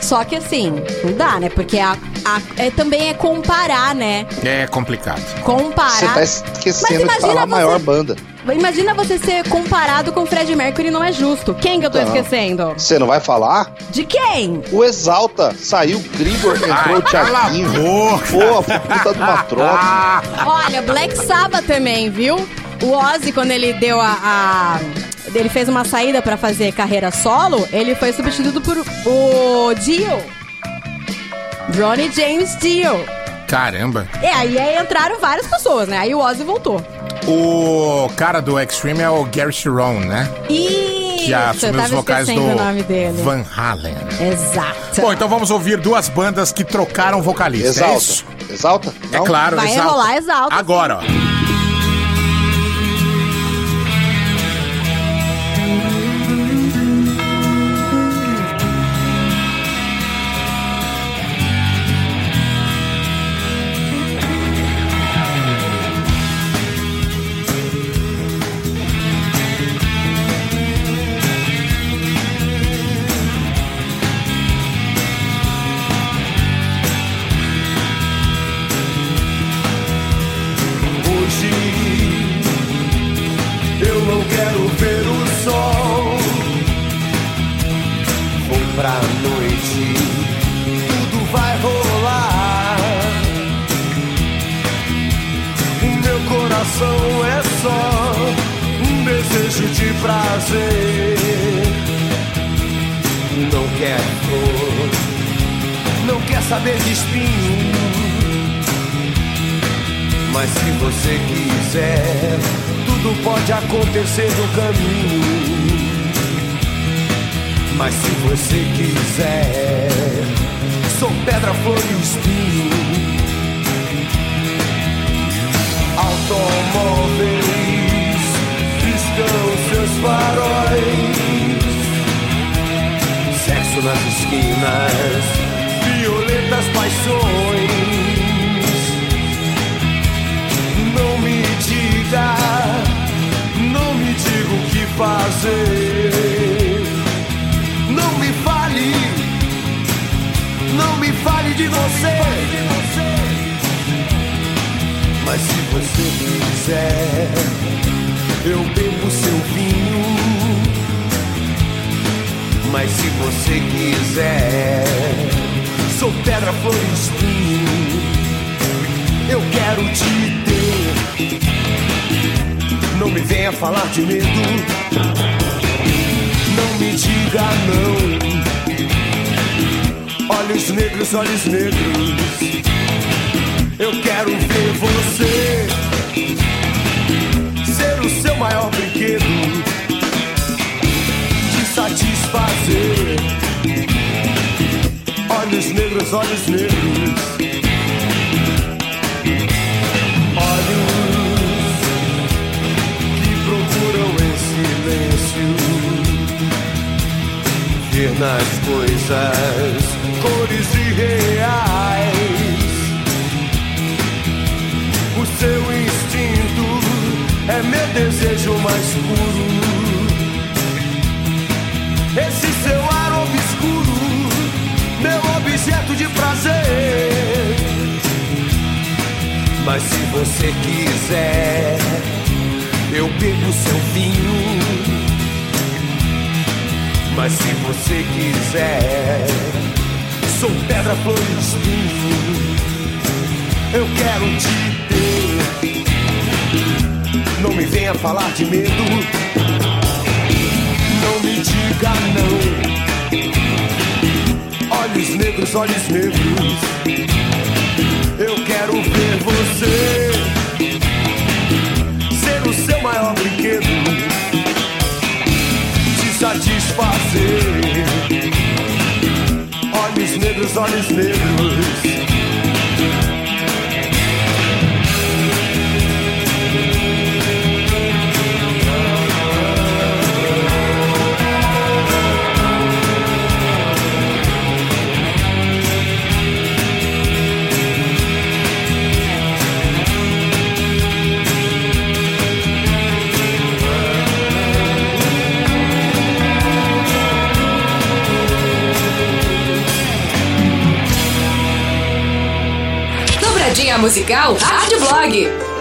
Só que assim, não dá, né? Porque a, a- é, também é comparar, né? É complicado. Comparar. Você tá esquecendo Mas de falar imagina a maior você- banda. Imagina você ser comparado com o Fred Mercury, não é justo. Quem que eu tô Não. esquecendo? Você não vai falar? De quem? O Exalta. Saiu o Grigor, entrou o Thiaguinho. Pô, foi puta de uma troca. [laughs] Olha, Black Sabbath também, viu? O Ozzy, quando ele deu a. a- ele fez uma saída pra fazer carreira solo, ele foi substituído por o Dio. Ronnie James Dio. Caramba. E aí, aí entraram várias pessoas, né? Aí o Ozzy voltou. O cara do Extreme é o Gary Sharon, né? Isso, Que assumiu os vocais do. Van Halen. Exato. Bom, então vamos ouvir duas bandas que trocaram vocalista. Exalta. É isso? Exalta? É claro, Vai Exalta. rolar Exalta, Agora, ó. Saber de espinho. Mas se você quiser, tudo pode acontecer no caminho. Mas se você quiser, sou pedra, flor e espinho. Automóveis piscam seus faróis. Sexo nas esquinas, paixões. Não me diga, não me diga o que fazer. Não me fale, não me fale de você. Mas se você quiser, eu bebo seu vinho. Mas se você quiser, sou pedra, flor e espinho. Eu quero te ter. Não me venha falar de medo. Não me diga não. Olhos negros, olhos negros. Eu quero ver você ser o seu maior brinquedo, te satisfazer. Negros, olhos negros. Olhos que procuram em silêncio ver nas coisas cores irreais. O seu instinto é meu desejo mais puro. Esse seu de prazer. Mas se você quiser, eu bebo seu vinho. Mas se você quiser, sou pedra, flor e espinho. Eu quero te ter. Não me venha falar de medo. Não me diga não. Negros, olhos negros. Eu quero ver você ser o seu maior brinquedo te satisfazer. Olhos negros, olhos negros. Musical Rádio Blog.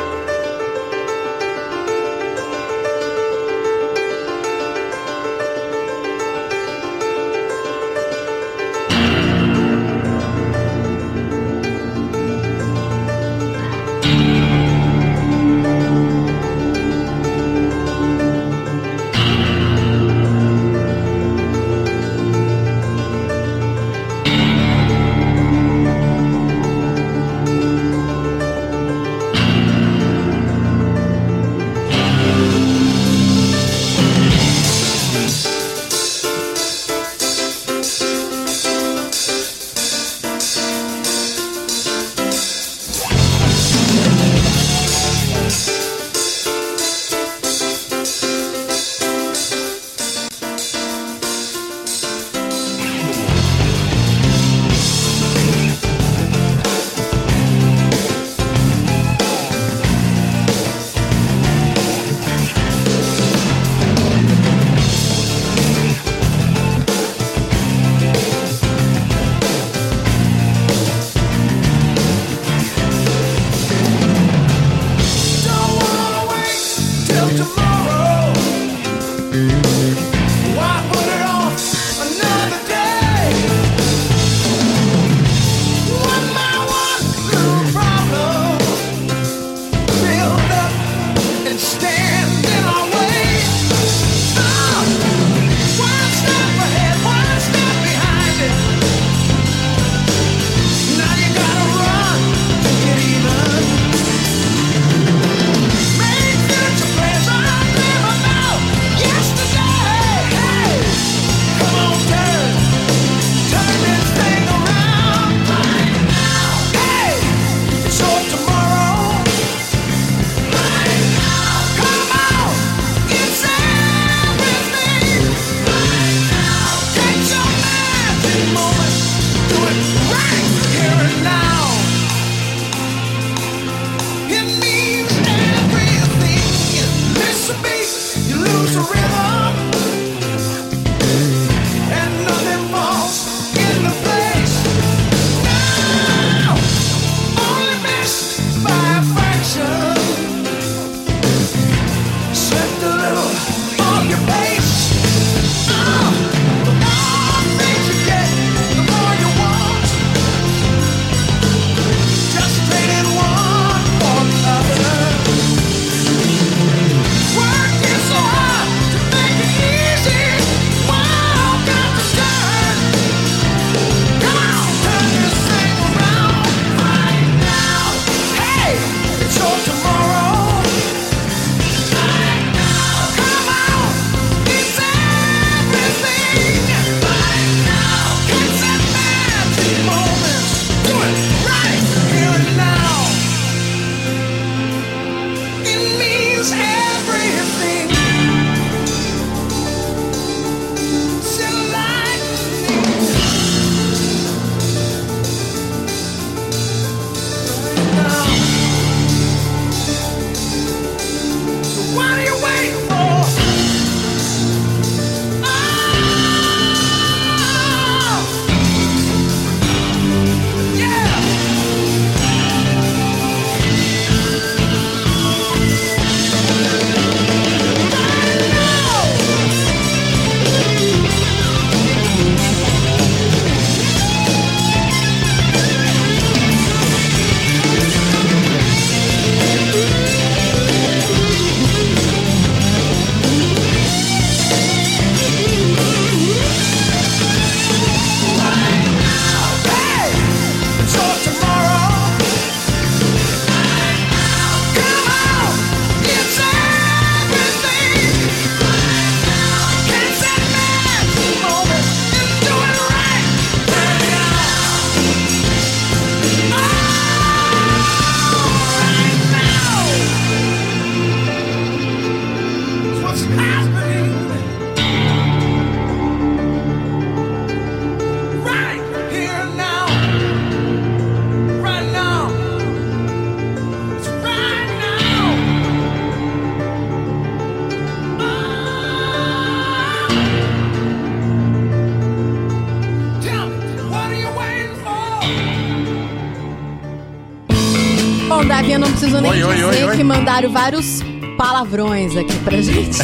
Mandaram vários palavrões aqui pra gente.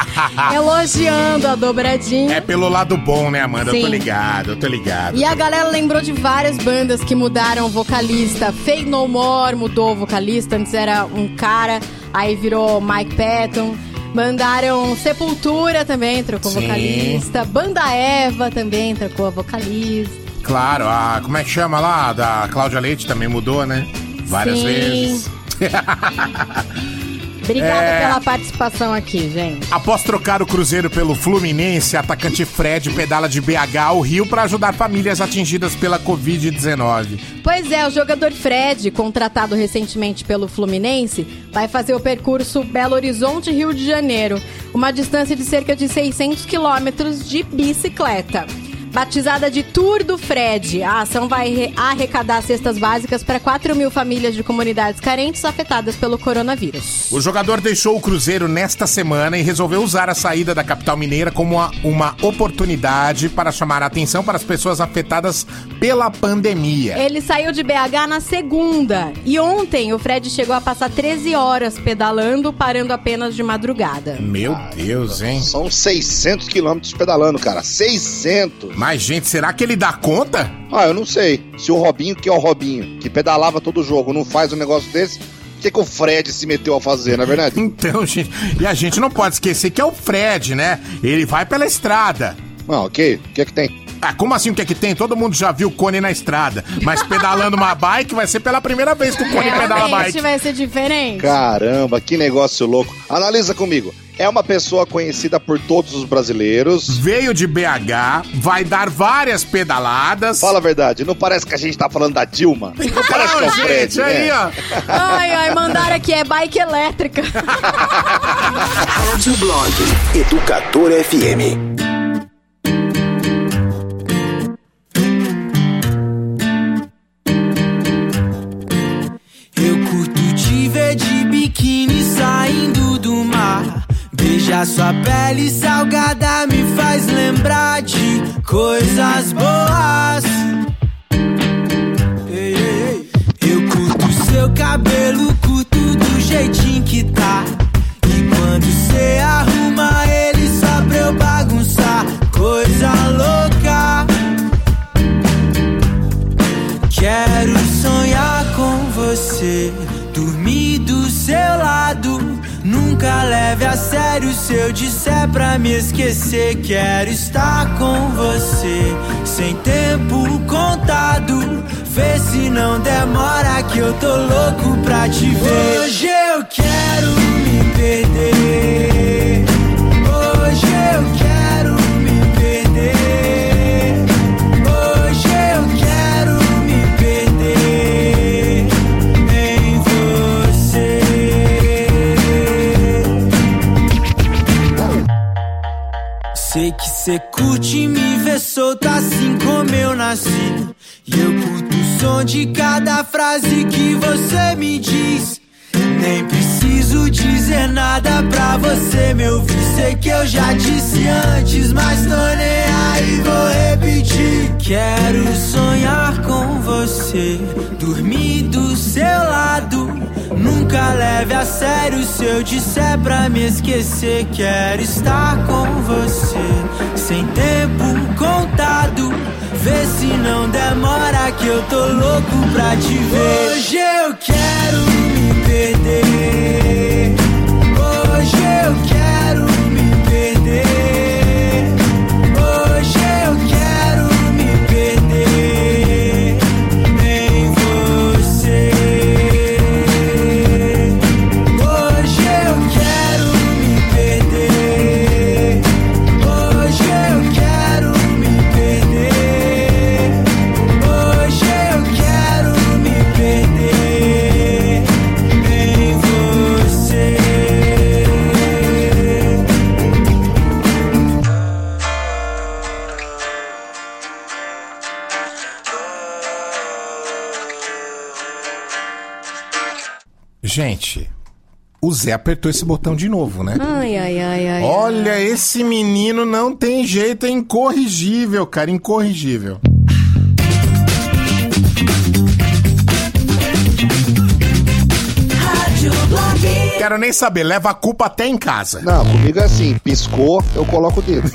[laughs] Elogiando a dobradinha. É pelo lado bom, né, Amanda? Eu tô Sim. ligado, eu tô ligado. E a galera lembrou de várias bandas que mudaram o vocalista. Fade No More mudou o vocalista, antes era um cara, aí virou Mike Patton. Mandaram Sepultura também, trocou Sim. vocalista. Banda Eva também trocou a vocalista. Claro, a. Como é que chama lá? Da Cláudia Leite também mudou, né? Várias Sim. vezes. [laughs] Obrigada É. pela participação aqui, gente. Após trocar o Cruzeiro pelo Fluminense, atacante Fred pedala de BH ao Rio para ajudar famílias atingidas pela Covid-19. Pois é, o jogador Fred, contratado recentemente pelo Fluminense, vai fazer o percurso Belo Horizonte-Rio de Janeiro, uma distância de cerca de 600 quilômetros de bicicleta. Batizada de Tour do Fred, a ação vai re- arrecadar cestas básicas para 4 mil famílias de comunidades carentes afetadas pelo coronavírus. O jogador deixou o Cruzeiro nesta semana e resolveu usar a saída da capital mineira como uma, uma oportunidade para chamar a atenção para as pessoas afetadas pela pandemia. Ele saiu de BH na segunda e ontem o Fred chegou a passar 13 horas pedalando, parando apenas de madrugada. Meu Deus, hein? São 600 quilômetros pedalando, cara. 600! Mas, gente, será que ele dá conta? Ah, eu não sei. Se o Robinho, que é o Robinho, que pedalava todo jogo, não faz um negócio desse, o que, que o Fred se meteu a fazer, não é verdade? [laughs] Então, gente, e a gente não pode esquecer que é o Fred, né? Ele vai pela estrada. Ah, ok. O que é que tem? Ah, como assim o que é que tem? Todo mundo já viu o Cone na estrada. Mas pedalando uma [laughs] bike vai ser pela primeira vez que o Cone pedala bike. vai ser diferente. Caramba, que negócio louco. Analisa comigo. É uma pessoa conhecida por todos os brasileiros. Veio de BH, vai dar várias pedaladas. Fala a verdade, não parece que a gente tá falando da Dilma? Não parece que é o gente, Fred, aí, né? ó. Ai, ai, mandaram aqui, é bike elétrica. [laughs] Rádio Blog Educador FM. Beijar sua pele salgada me faz lembrar de coisas boas. Eu curto seu cabelo, curto do jeitinho que tá. E quando cê arruma Nunca leve a sério se eu disser pra me esquecer. Quero estar com você, sem tempo contado. Vê se não demora que eu tô louco pra te ver. Hoje eu quero me perder. Hoje eu quero Sei que cê curte me ver solto assim como eu nasci. E eu curto o som de cada frase que você me diz. Nem preciso dizer nada pra você me ouvir. Sei que eu já disse antes, mas tô nem aí, vou repetir. Quero sonhar com você, dormir do seu lado. Nunca leve a sério se eu disser pra me esquecer. Quero estar com você, sem tempo contado. Vê se não demora que eu tô louco pra te ver. Hoje eu quero me perder. Hoje eu quero Zé apertou esse botão de novo, né? Ai, ai, ai, ai. Olha, esse menino não tem jeito, é incorrigível, cara, Quero nem saber, leva a culpa até em casa. Não, comigo é assim, piscou, eu coloco o dedo.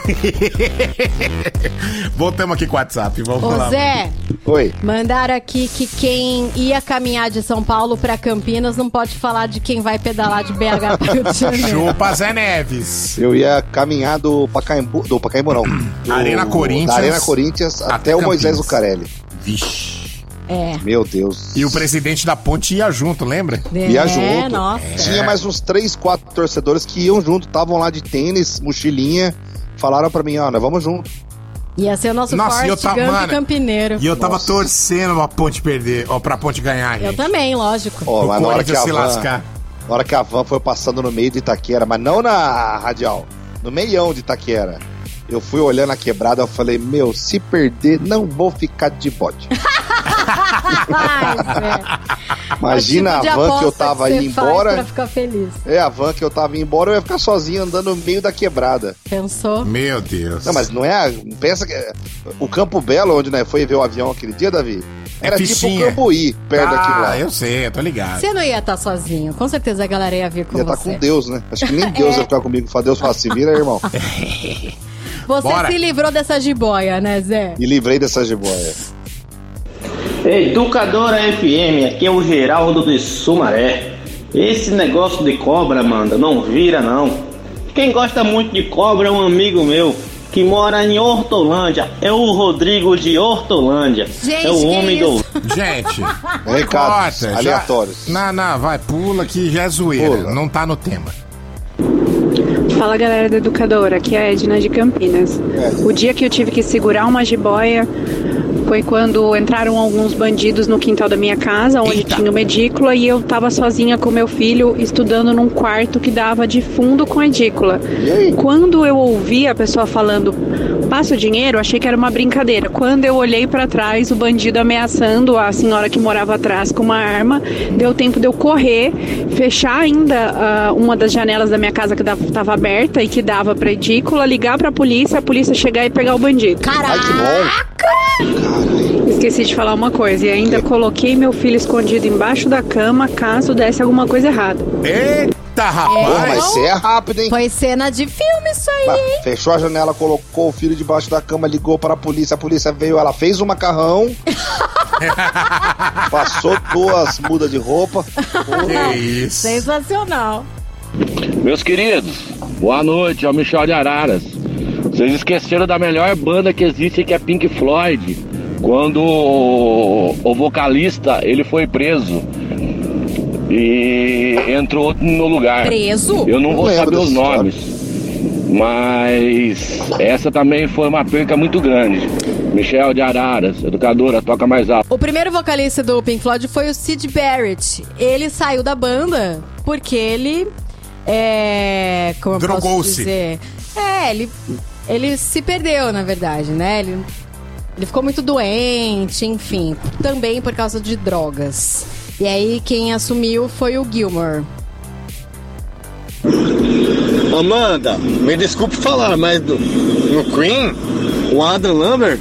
[laughs] Voltamos aqui com o WhatsApp, vamos Ô falar. Zé, Oi. mandaram aqui que quem ia caminhar de São Paulo pra Campinas não pode falar de quem vai pedalar de BH para Rio de [laughs] Janeiro. Chupa Zé Neves. Eu ia caminhar do Pacaembu, do Pacaembu não. [clears throat] Do- Arena Corinthians. Da Arena Corinthians até, o Moisés. Lucarelli. Vixe. É. Meu Deus. E o presidente da ponte ia junto, lembra? Ia junto. nossa. Tinha mais uns três, quatro torcedores que iam junto, estavam lá de tênis, mochilinha. Falaram pra mim, ó, nós vamos junto. Ia ser o nosso Nossa, eu Forrest tava- Gump mano, campineiro. E eu tava torcendo pra ponte perder, ó, pra ponte ganhar, Eu gente. também, lógico. Ó, mas na hora que a Corinthians se van, lascar. na hora que a van foi passando no meio de Itaquera, mas não na radial, no meião de Itaquera. Eu fui olhando a quebrada, eu falei, meu, se perder, não vou ficar de bode. [laughs] Imagina É tipo a van que eu tava indo embora. Pra ficar feliz. É, a van que eu tava indo embora, eu ia ficar sozinho andando no meio da quebrada. Pensou? Meu Deus. Não, mas não é. a- Pensa que. O Campo Belo, onde nós foi ver o avião aquele dia, Davi, era tipo o. Cambuí, perto ah, daquilo lá. eu sei, eu tô ligado. Você não ia estar sozinho. Com certeza a galera ia vir com Ia estar você. com Deus, né? Acho que nem [laughs] Deus É. ia ficar comigo. Fala, Deus fala, se vira, irmão. Você Bora. se livrou dessa jiboia, né, Zé? E livrei dessa jiboia. Educadora FM, aqui é o Geraldo de Sumaré. Esse negócio de cobra, manda, não vira não. Quem gosta muito de cobra é um amigo meu que mora em Hortolândia. É o Rodrigo de Hortolândia. Gente, é o que homem isso? do. Gente, Recados [laughs] corta, já- aleatórios. Não, não, vai, pula que já é zoeira. Não tá no tema. Fala galera da Educadora, aqui é a Edna de Campinas. O dia que eu tive que segurar uma jiboia foi quando entraram alguns bandidos no quintal da minha casa, onde tinha uma edícula, e eu tava sozinha com meu filho estudando num quarto que dava de fundo com a edícula. Quando eu ouvi a pessoa falando, passa o dinheiro, achei que era uma brincadeira. Quando eu olhei pra trás, o bandido ameaçando a senhora que morava atrás com uma arma, deu tempo de eu correr, fechar ainda ah, uma das janelas da minha casa que estava aberta e que dava pra edícula, ligar pra polícia, a polícia chegar e pegar o bandido. Caraca! Esqueci de falar uma coisa, e ainda coloquei meu filho escondido embaixo da cama caso desse alguma coisa errada. Eita, rapaz! Mas você é rápido, hein? Foi cena de filme isso aí, Bah, hein? Fechou a janela, colocou o filho debaixo da cama, ligou para a polícia. A polícia veio, ela fez o macarrão. [laughs] passou duas mudas de roupa. Sensacional. Meus queridos, boa noite, é o Michel de Araras. Vocês esqueceram da melhor banda que existe, que é Pink Floyd. Quando o, o vocalista ele foi preso e entrou outro no lugar. Preso? Eu não Não vou saber os história. nomes, mas essa também foi uma perca muito grande. Michel de Araras, educadora, toca mais alto. O primeiro vocalista do Pink Floyd foi o Sid Barrett. Ele saiu da banda porque ele é, como eu posso Drogou-se. dizer? É, ele ele se perdeu, na verdade, né? Ele ele ficou muito doente, enfim, também por causa de drogas. E aí quem assumiu foi o Gilmore. Amanda, me desculpe falar, mas do- no Queen, o Adam Lambert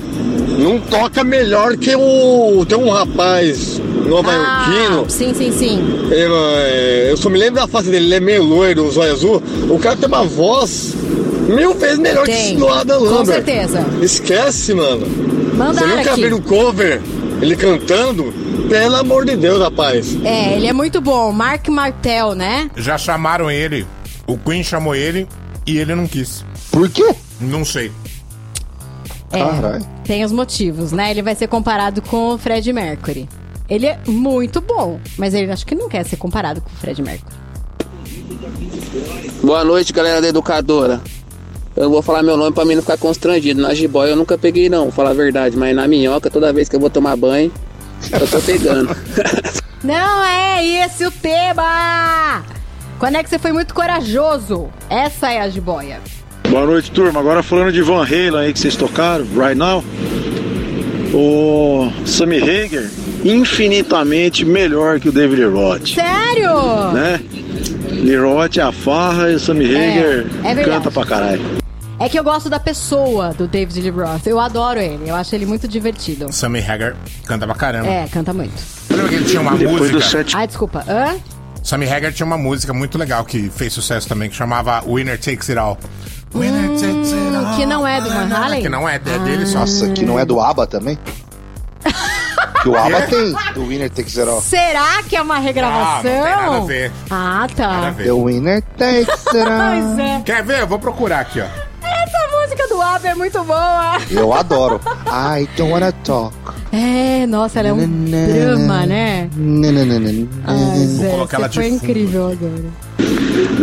não toca melhor que o. Tem um rapaz nova-iorquino. Ah, sim, sim, sim. Eu, é, eu só me lembro da face dele, ele é meio loiro, zóio azul. O cara tem uma voz mil vezes melhor que Tem, esse do Adam com Lambert. certeza. Esquece, mano. Mandaram Você nunca aqui. viu um cover, ele cantando? Pelo amor de Deus, rapaz. É, ele é muito bom. Mark Martel, né? Já chamaram ele, o Queen chamou ele e ele não quis. Por quê? Não sei. É, tem os motivos, né? Ele vai ser comparado com o Fred Mercury. Ele é muito bom, mas ele acho que não quer ser comparado com o Fred Mercury. Boa noite, galera da educadora. Eu vou falar meu nome pra mim não ficar constrangido. Na jiboia eu nunca peguei não, vou falar a verdade, mas na minhoca toda vez que eu vou tomar banho, eu tô pegando. [laughs] Não é esse o tema! Quando é que você foi muito corajoso? Essa é a jiboia. Boa noite, turma. Agora falando de Van Halen aí que vocês tocaram, right now. O Sammy Hager, infinitamente melhor que o David Roth. Sério? Né? Lee Roth é a farra e o Sammy Hager é verdade. canta pra caralho. É que eu gosto da pessoa do David Lee Roth. Eu adoro ele. Eu acho ele muito divertido. Sammy Hagar canta pra caramba. É, canta muito. Lembra que ele tinha uma Depois música? do sete- Ai, desculpa. Hã? Sammy Hagar tinha uma música muito legal que fez sucesso também, que chamava Winner Takes It All. Winner Takes It All. Que não é do Van Halen? Que não é, é dele só. Nossa, que não é do ABBA também? [laughs] que o ABBA tem, do Winner Takes It All. Será que é uma regravação? Ah, não tem nada a ver. Ah, tá. The Winner Takes It [laughs] All. Pois é. Quer ver? Eu vou procurar aqui, ó. ABBA é muito boa. Eu adoro. I don't wanna talk. É, nossa, ela é um drama, né? Nananana. Ai, Zé, colocar ela foi de fundo. incrível agora.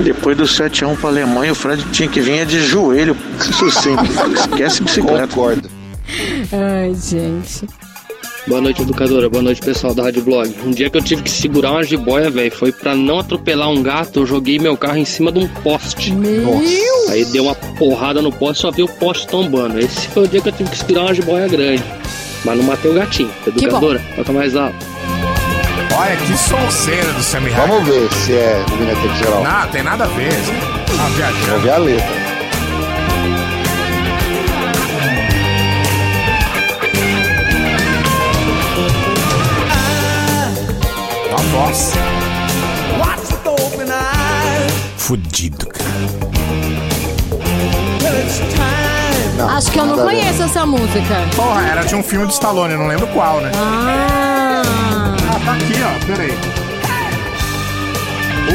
Depois do 7x1 pra Alemanha, o Fred tinha que vir de joelho. Isso sim. Esquece bicicleta. Concordo. Ai, gente. Boa noite, educadora. Boa noite, pessoal da Rádio Blog. Um dia que eu tive que segurar uma jiboia, velho, foi pra não atropelar um gato, eu joguei meu carro em cima de um poste. Aí deu uma porrada no poste, só vi o poste tombando. Esse foi o dia que eu tive que segurar uma jiboia grande. Mas não matei o gatinho. Educadora, toca mais alto. Olha que sonceira do Sammy. Vamos ver se é do It All. Não, tem nada a ver. Ah, viajando. Vamos ver a letra. Fudido, cara. Well, it's time. Acho que eu não conheço essa música. Porra, era de um filme de Stallone, não lembro qual, né? Ah. Ah, tá aqui, ó. Peraí.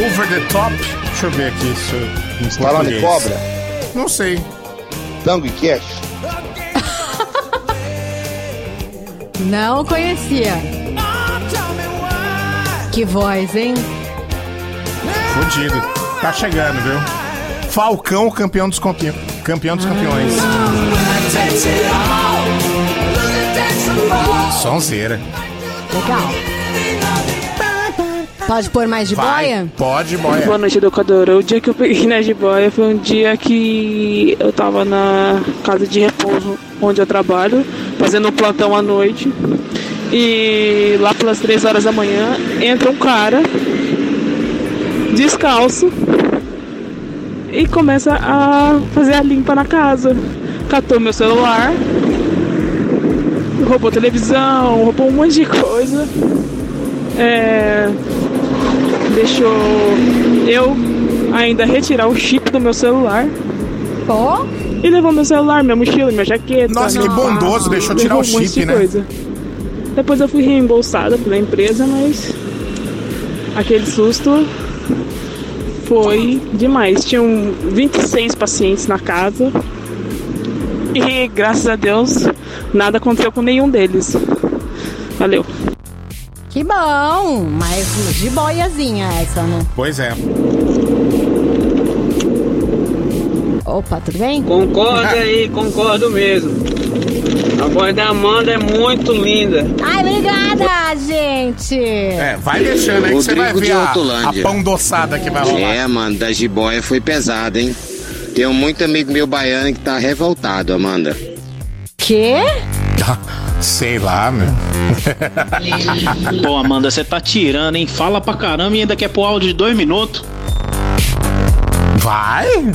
Over the Top. Deixa eu ver aqui isso Stallone. Cobra? Não sei. Tango e Cash? [laughs] Não conhecia. Que voz, hein? Fudido. Tá chegando, viu? Falcão, campeão dos campeões. Campeão dos campeões. Sonzeira. Legal. Pode pôr mais de Vai. boia? Pode, boia. Boa noite, educadora. O dia que eu peguei na jiboia foi um dia que eu tava na casa de repouso onde eu trabalho, fazendo um plantão à noite. E lá pelas três horas da manhã entra um cara descalço e começa a fazer a limpa na casa. Catou meu celular, roubou televisão, roubou um monte de coisa. É, deixou eu ainda retirar o chip do meu celular. E levou meu celular, minha mochila, minha jaqueta. Nossa, que bondoso, deixou tirar o um monte chip, de né? coisa. Depois eu fui reembolsada pela empresa, mas aquele susto foi demais. Tinham 26 pacientes na casa e graças a Deus nada aconteceu com nenhum deles. Valeu. Que bom, mas de boiazinha essa, né? Pois é. Opa, tudo bem? Concorda aí, concordo mesmo. A voz da Amanda é muito linda. Ai, obrigada, gente! É, vai deixando aí que você vai Rodrigo ver a, a pão doçada que vai rolar. É, mano, da jiboia foi pesado, hein? Tenho muito amigo meu baiano que tá revoltado, Amanda. Quê? Sei lá, meu. [laughs] Pô, Amanda, você tá tirando, hein? Fala pra caramba e ainda quer pôr áudio de dois minutos. Vai?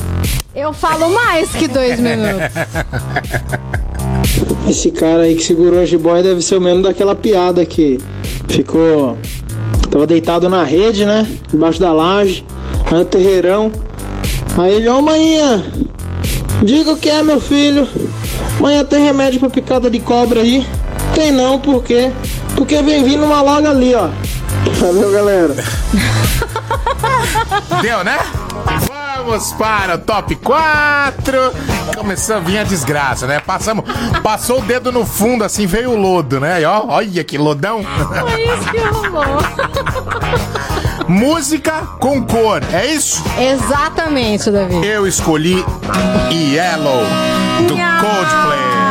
Eu falo mais que dois minutos. [laughs] Esse cara aí que segurou a jiboia deve ser o mesmo daquela piada que ficou. Tava deitado na rede, né? Embaixo da laje, no terreirão. Aí ele, ô manhã, diga o que é, meu filho. Manhã tem remédio pra picada de cobra aí? Tem não, por quê? Porque vem vindo uma logo ali, ó. Valeu, galera. [laughs] Deu, né? Vamos para o top 4. Começou a vir a desgraça, né? Passamos, passou o dedo no fundo, assim, veio o lodo, né? E ó, olha que lodão. Foi isso que rolou. [laughs] Música com cor, é isso? Exatamente, Davi. Eu escolhi Yellow, do Coldplay.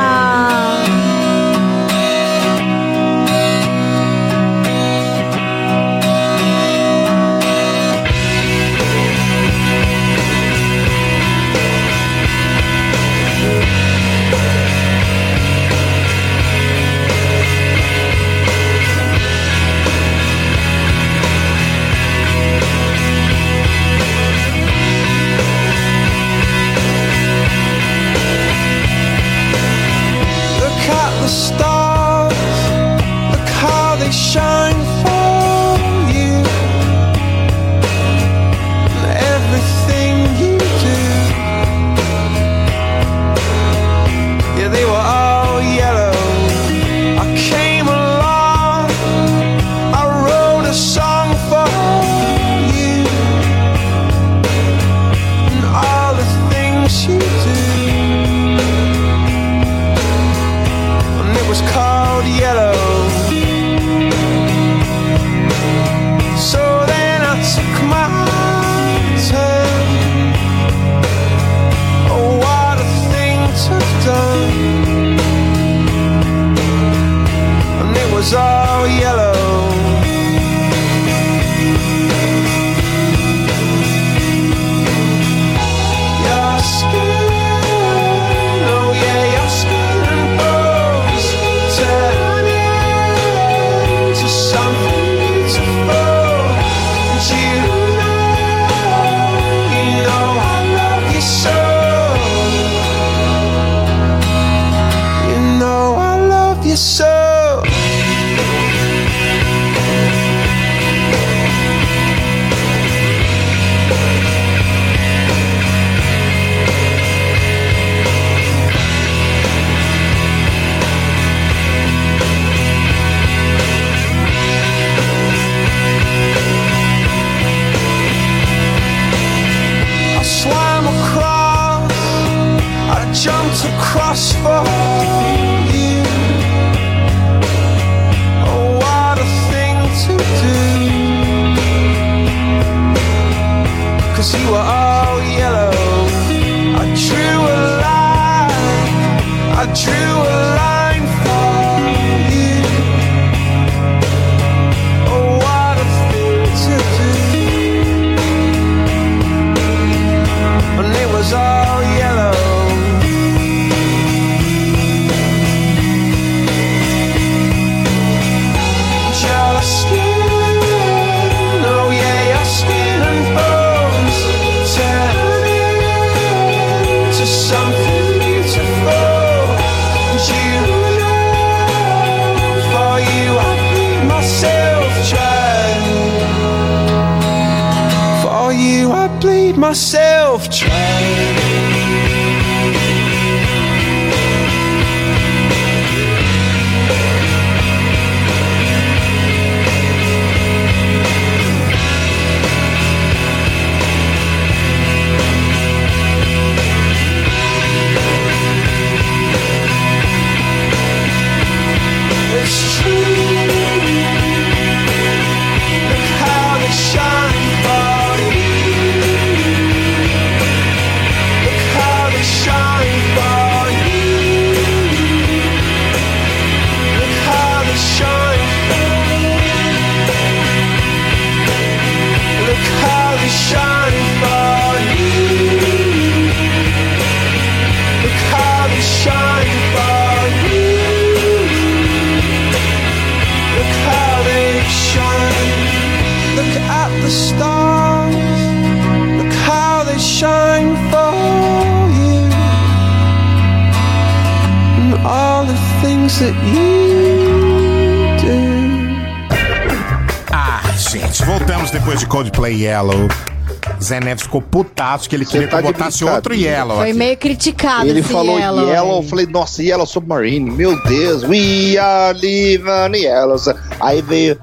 Zé Neves ficou putaço que ele queria que tá eu de botasse outro. Yellow Foi aqui. meio criticado Ele esse falou Yellow. Yellow, eu falei, nossa, Yellow Submarine, meu Deus, we are living Yellow. Aí veio.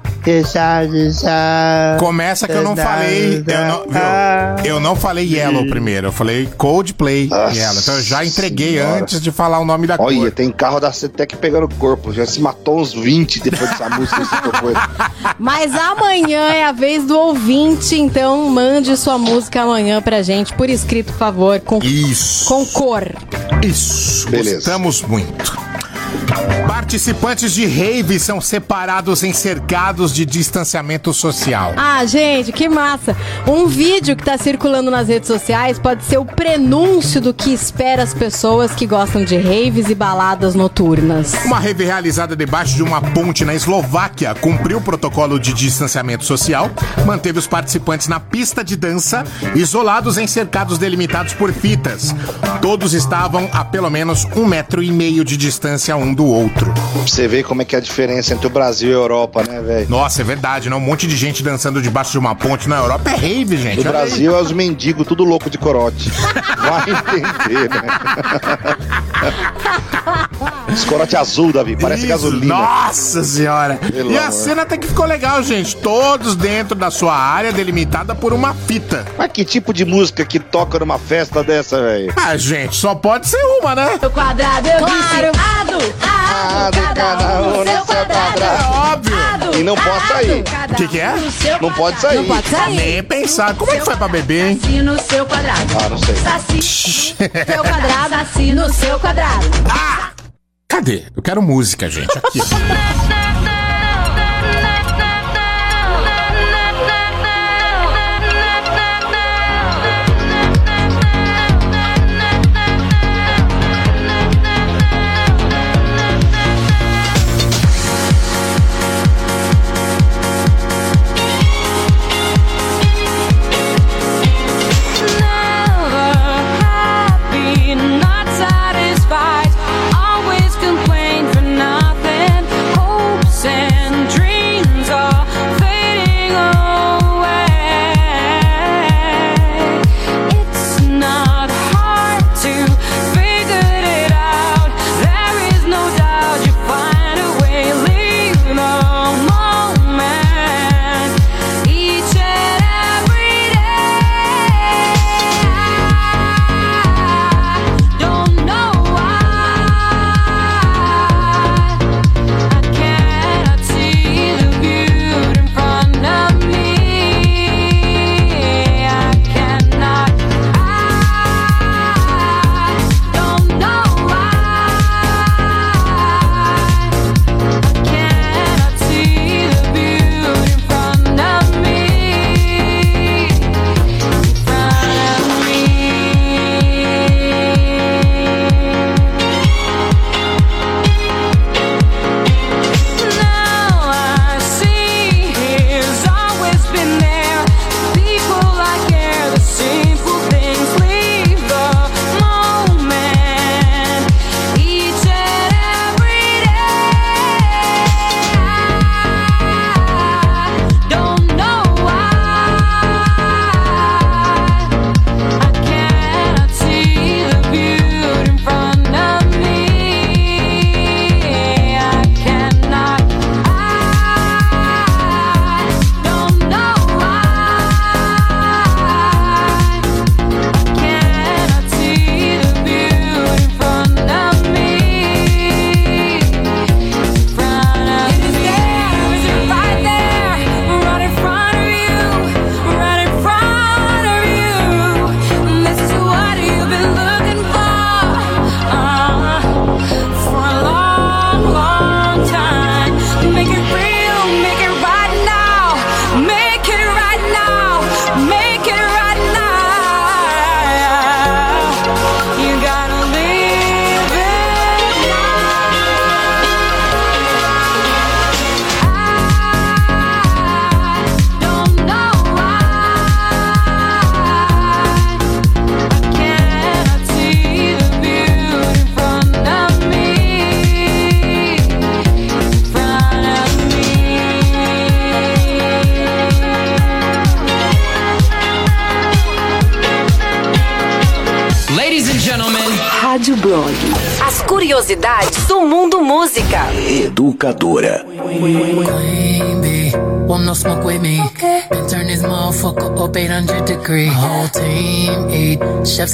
Começa que eu não falei. Eu não, viu? Eu não falei Yellow primeiro, eu falei Coldplay Nossa Yellow. Então eu já entreguei Senhora. antes de falar o nome da Olha, cor. tem carro da CETEC pegando corpo. Já se matou uns 20 depois dessa música. [laughs] Mas amanhã é a vez do ouvinte, então mande sua música amanhã pra gente, por escrito, por favor, com, Isso. com cor. Isso. Beleza. Gostamos muito. Participantes de rave são separados em cercados de distanciamento social. Ah, gente, que massa! Um vídeo que tá circulando nas redes sociais pode ser o prenúncio do que espera as pessoas que gostam de raves e baladas noturnas. Uma rave realizada debaixo de uma ponte na Eslováquia cumpriu o protocolo de distanciamento social, manteve os participantes na pista de dança, isolados em cercados delimitados por fitas. Todos estavam a pelo menos um metro e meio de distância um do outro. Você vê como é que é a diferença entre o Brasil e a Europa, né, velho? Nossa, é verdade, né? Um monte de gente dançando debaixo de uma ponte na Europa é rave, gente. No Olha aí. Brasil é os mendigos, tudo louco de corote. Vai entender, né? [laughs] Os corote azul, Davi, parece Isso, gasolina. Nossa senhora! Pelo e a amor. cena até que ficou legal, gente. Todos dentro da sua área delimitada por uma fita. Mas que tipo de música que toca numa festa dessa, velho? Ah, gente, só pode ser uma, né? O quadrado eu Claro. A cada um no seu quadrado. É óbvio. E não pode sair. O que, que é? Não pode sair. Não pode sair. Nem pensar. Como é que foi pra beber, hein? Saci no seu quadrado. Ah, não sei. Saci no [laughs] seu quadrado. Saci no seu quadrado. Ah! Cadê? Eu quero música, gente. Aqui.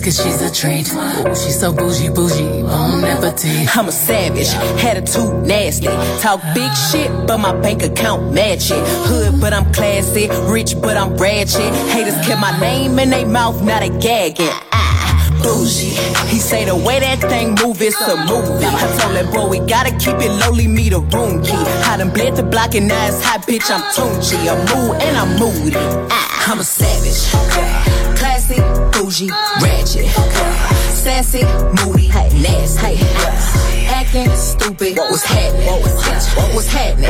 Cause she's a treat. Ooh, she's so bougie, bougie, appetit. I'm a savage, attitude nasty. Talk big shit, but my bank account match it. Hood, but I'm classy. Rich, but I'm ratchet. Haters kept my name in their mouth, now they gagging. Ah, bougie. He say the way that thing move, it's a movie. I told that boy we gotta keep it lowly, me the room key. I done bled the block and now it's hot, bitch. I'm Tunchi. I'm mood and I'm moody. Ah, I'm a savage. Classy, bougie, ratchet. Sassy, moody, nasty. Acting stupid. What was happening? What was happening?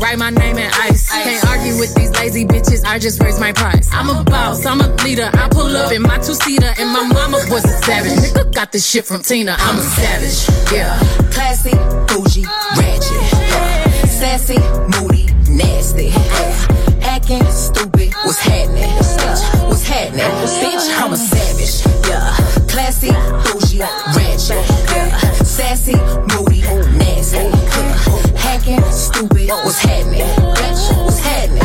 Write my name in ice. Can't argue with these lazy bitches, I just raise my price. I'm a boss, I'm a leader. I pull up in my two seater, and my mama was a savage. Nigga got this shit from Tina, I'm a savage. Yeah. Classy, bougie, ratchet. Yeah. Sassy, moody, nasty. Acting stupid, what's happening? What's happening? Bitch, I'm a savage. Yeah. Classy, bougie, ratchet. Yeah. Sassy, moody, nasty. Yeah. Stupid, what's happening? Bitch, what's happening?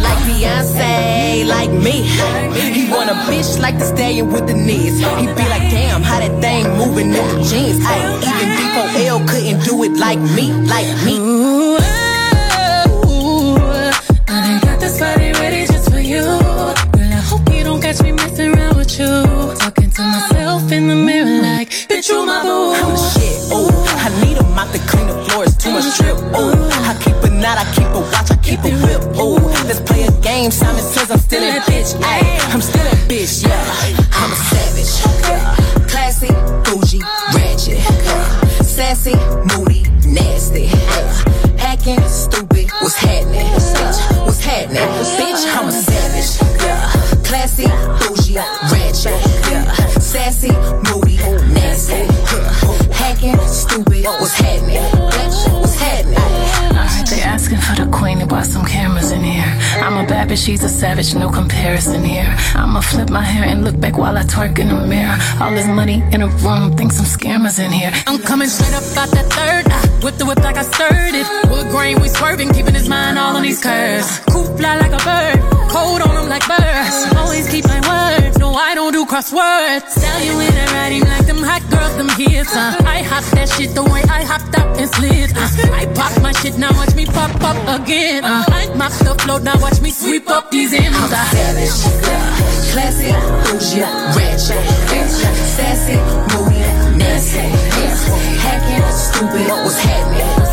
Like Beyonce, like me. He want a bitch like the stallion with the knees. He be like, damn, how that thing moving in the jeans. I even B4L couldn't do it like me, like me. Ooh, ooh, I done got this body ready just for you. Girl, I hope you don't catch me messing around with you. Talking to myself in the mirror like, bitch, you my boo. I'm shit, oh. I need a mop to clean the floors, too much drip, oh. I keep a I keep a watch, I keep a whip, oh. Let's play a game, Simon says I'm still a bitch, ayy. For the to watch some cameras in here. I'm a bad bitch, she's a savage, no comparison here. I'ma flip my hair and look back while I twerk in the mirror. All this money in a room, think some scammers in here. I'm coming straight up out that third. I whip the whip like I stirred it. Wood grain, we swerving, keeping his mind all on these curves. Cool fly like a bird, cold on him like birds. Always keep my word, no, I don't do crosswords. Tell you in a riding like them hot girls, them hits. Uh. I hop that shit the way I hopped up and slid. Uh. I pop my shit, now watch me pop up again. Uh. I the float, now watch me sweep up these M's. I'm Uh. savage, classy, bougie, ratchet, sassy, moody, nasty, yeah. hacking, stupid, what's happening?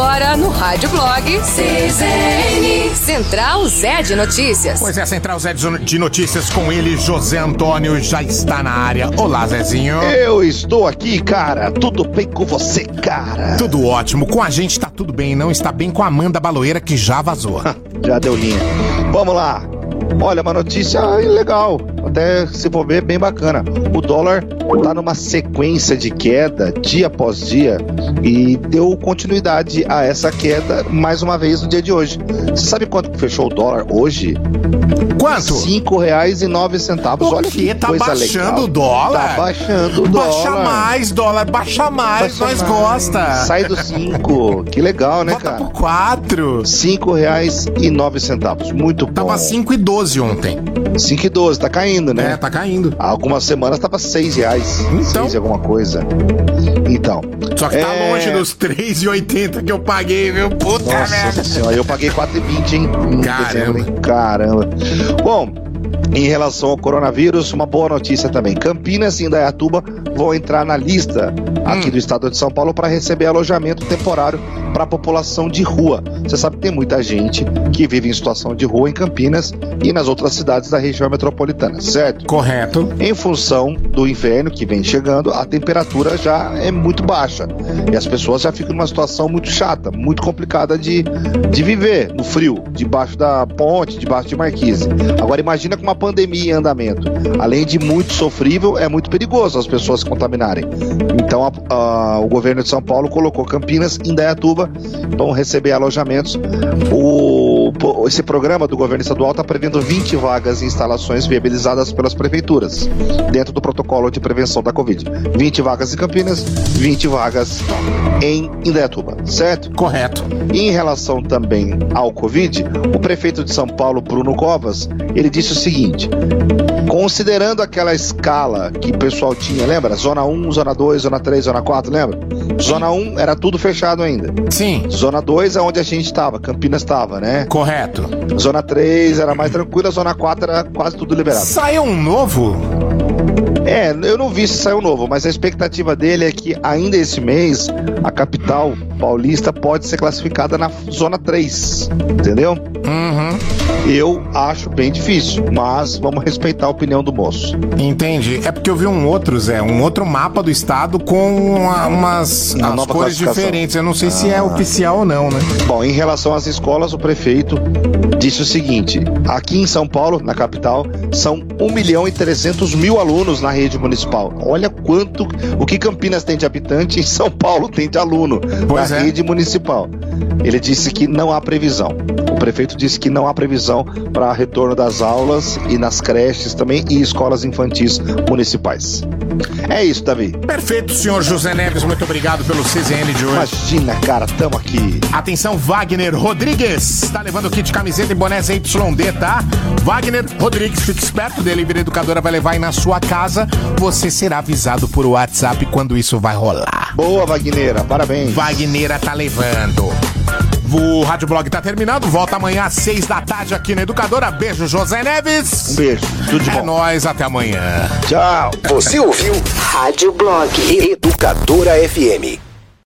Agora, no Rádio Blog, CZN, Central Zé de Notícias. Pois é, Central Zé de Notícias com ele, José Antônio, já está na área. Olá, Zezinho. Eu estou aqui, cara. Tudo bem com você, cara? Tudo ótimo. Com a gente tá tudo bem. Não está bem com a Amanda Baloeira, que já vazou. [laughs] Já deu linha. Vamos lá. Olha, uma notícia legal. Até se for ver, bem bacana. O dólar tá numa sequência de queda dia após dia e deu continuidade a essa queda mais uma vez no dia de hoje. Você sabe quanto que fechou o dólar hoje? Quanto? Cinco reais e nove centavos. Olha que Tá coisa baixando legal. o dólar? Tá baixando o dólar. Baixa mais, dólar. Baixa mais, Baixa nós mais. gosta. Sai do 5. Que legal, né, cara? Por 4. Cinco reais e nove centavos. Muito bom. Tava 5 e 12 ontem. 5 e 12, tá caindo, né? É, tá caindo. Há algumas semanas tava 6 reais. Então. 6 e alguma coisa. Então. Só que tá é- longe dos 3,80 que eu paguei, viu? Puta merda. Nossa senhora, eu paguei 4,20, hein? Caramba. dezembro, hein? Caramba. Bom, em relação ao coronavírus, uma boa notícia também. Campinas e Indaiatuba vão entrar na lista aqui Hum. do estado de São Paulo para receber alojamento temporário para a população de rua. Você sabe que tem muita gente que vive em situação de rua em Campinas e nas outras cidades da região metropolitana, certo? Correto. Em função do inverno que vem chegando, a temperatura já é muito baixa. E as pessoas já ficam numa situação muito chata, muito complicada de, de viver no frio, debaixo da ponte, debaixo de marquise. Agora imagina com uma pandemia em andamento. Além de muito sofrível, é muito perigoso as pessoas se contaminarem. Então a- a- o governo de São Paulo colocou Campinas Indaiatuba vão receber alojamentos. O, esse programa do governo estadual está prevendo 20 vagas em instalações viabilizadas pelas prefeituras, dentro do protocolo de prevenção da Covid. 20 vagas em Campinas, 20 vagas em Indaiatuba, certo? Correto. E em relação também ao Covid, o prefeito de São Paulo, Bruno Covas, ele disse o seguinte: considerando aquela escala que o pessoal tinha, lembra? Zona 1, zona 2, zona 3, zona 4, lembra? Zona 1 era tudo fechado ainda. Sim. Zona 2 é onde a gente estava, Campinas estava, né? Correto. Zona 3 era mais tranquila, zona 4 era quase tudo liberado. Saiu um novo É, eu não vi se saiu novo, mas a expectativa dele é que ainda esse mês a capital paulista pode ser classificada na zona 3. Entendeu? Uhum. Eu acho bem difícil, mas vamos respeitar a opinião do moço. Entendi. É porque eu vi um outro, Zé, um outro mapa do estado com uma- umas Uma as cores diferentes. Eu não sei se é Ah. oficial ou não, né? Bom, em relação às escolas, o prefeito disse o seguinte: aqui em São Paulo, na capital, são 1 milhão e 300 mil alunos na rede municipal. Olha quanto o que Campinas tem de habitante e São Paulo tem de aluno Pois na é. rede municipal. Ele disse que não há previsão. O prefeito disse que não há previsão para retorno das aulas e nas creches também e escolas infantis municipais. É isso, Davi. Perfeito, senhor José Neves. Muito obrigado pelo CZN de hoje. Imagina, cara, tamo aqui. Atenção, Wagner Rodrigues. Tá levando o kit camiseta e boné ZYD, tá? Wagner Rodrigues, fique esperto. Delivery Educadora vai levar aí na sua casa. Você será avisado por WhatsApp quando isso vai rolar. Boa, Wagneira. Parabéns. Wagneira tá levando. O Rádio Blog tá terminando. Volta amanhã às seis da tarde aqui na Educadora. Beijo, José Neves. Um beijo. Tudo de É bom. nóis. Até amanhã. Tchau. Você ouviu Rádio Blog Educadora FM.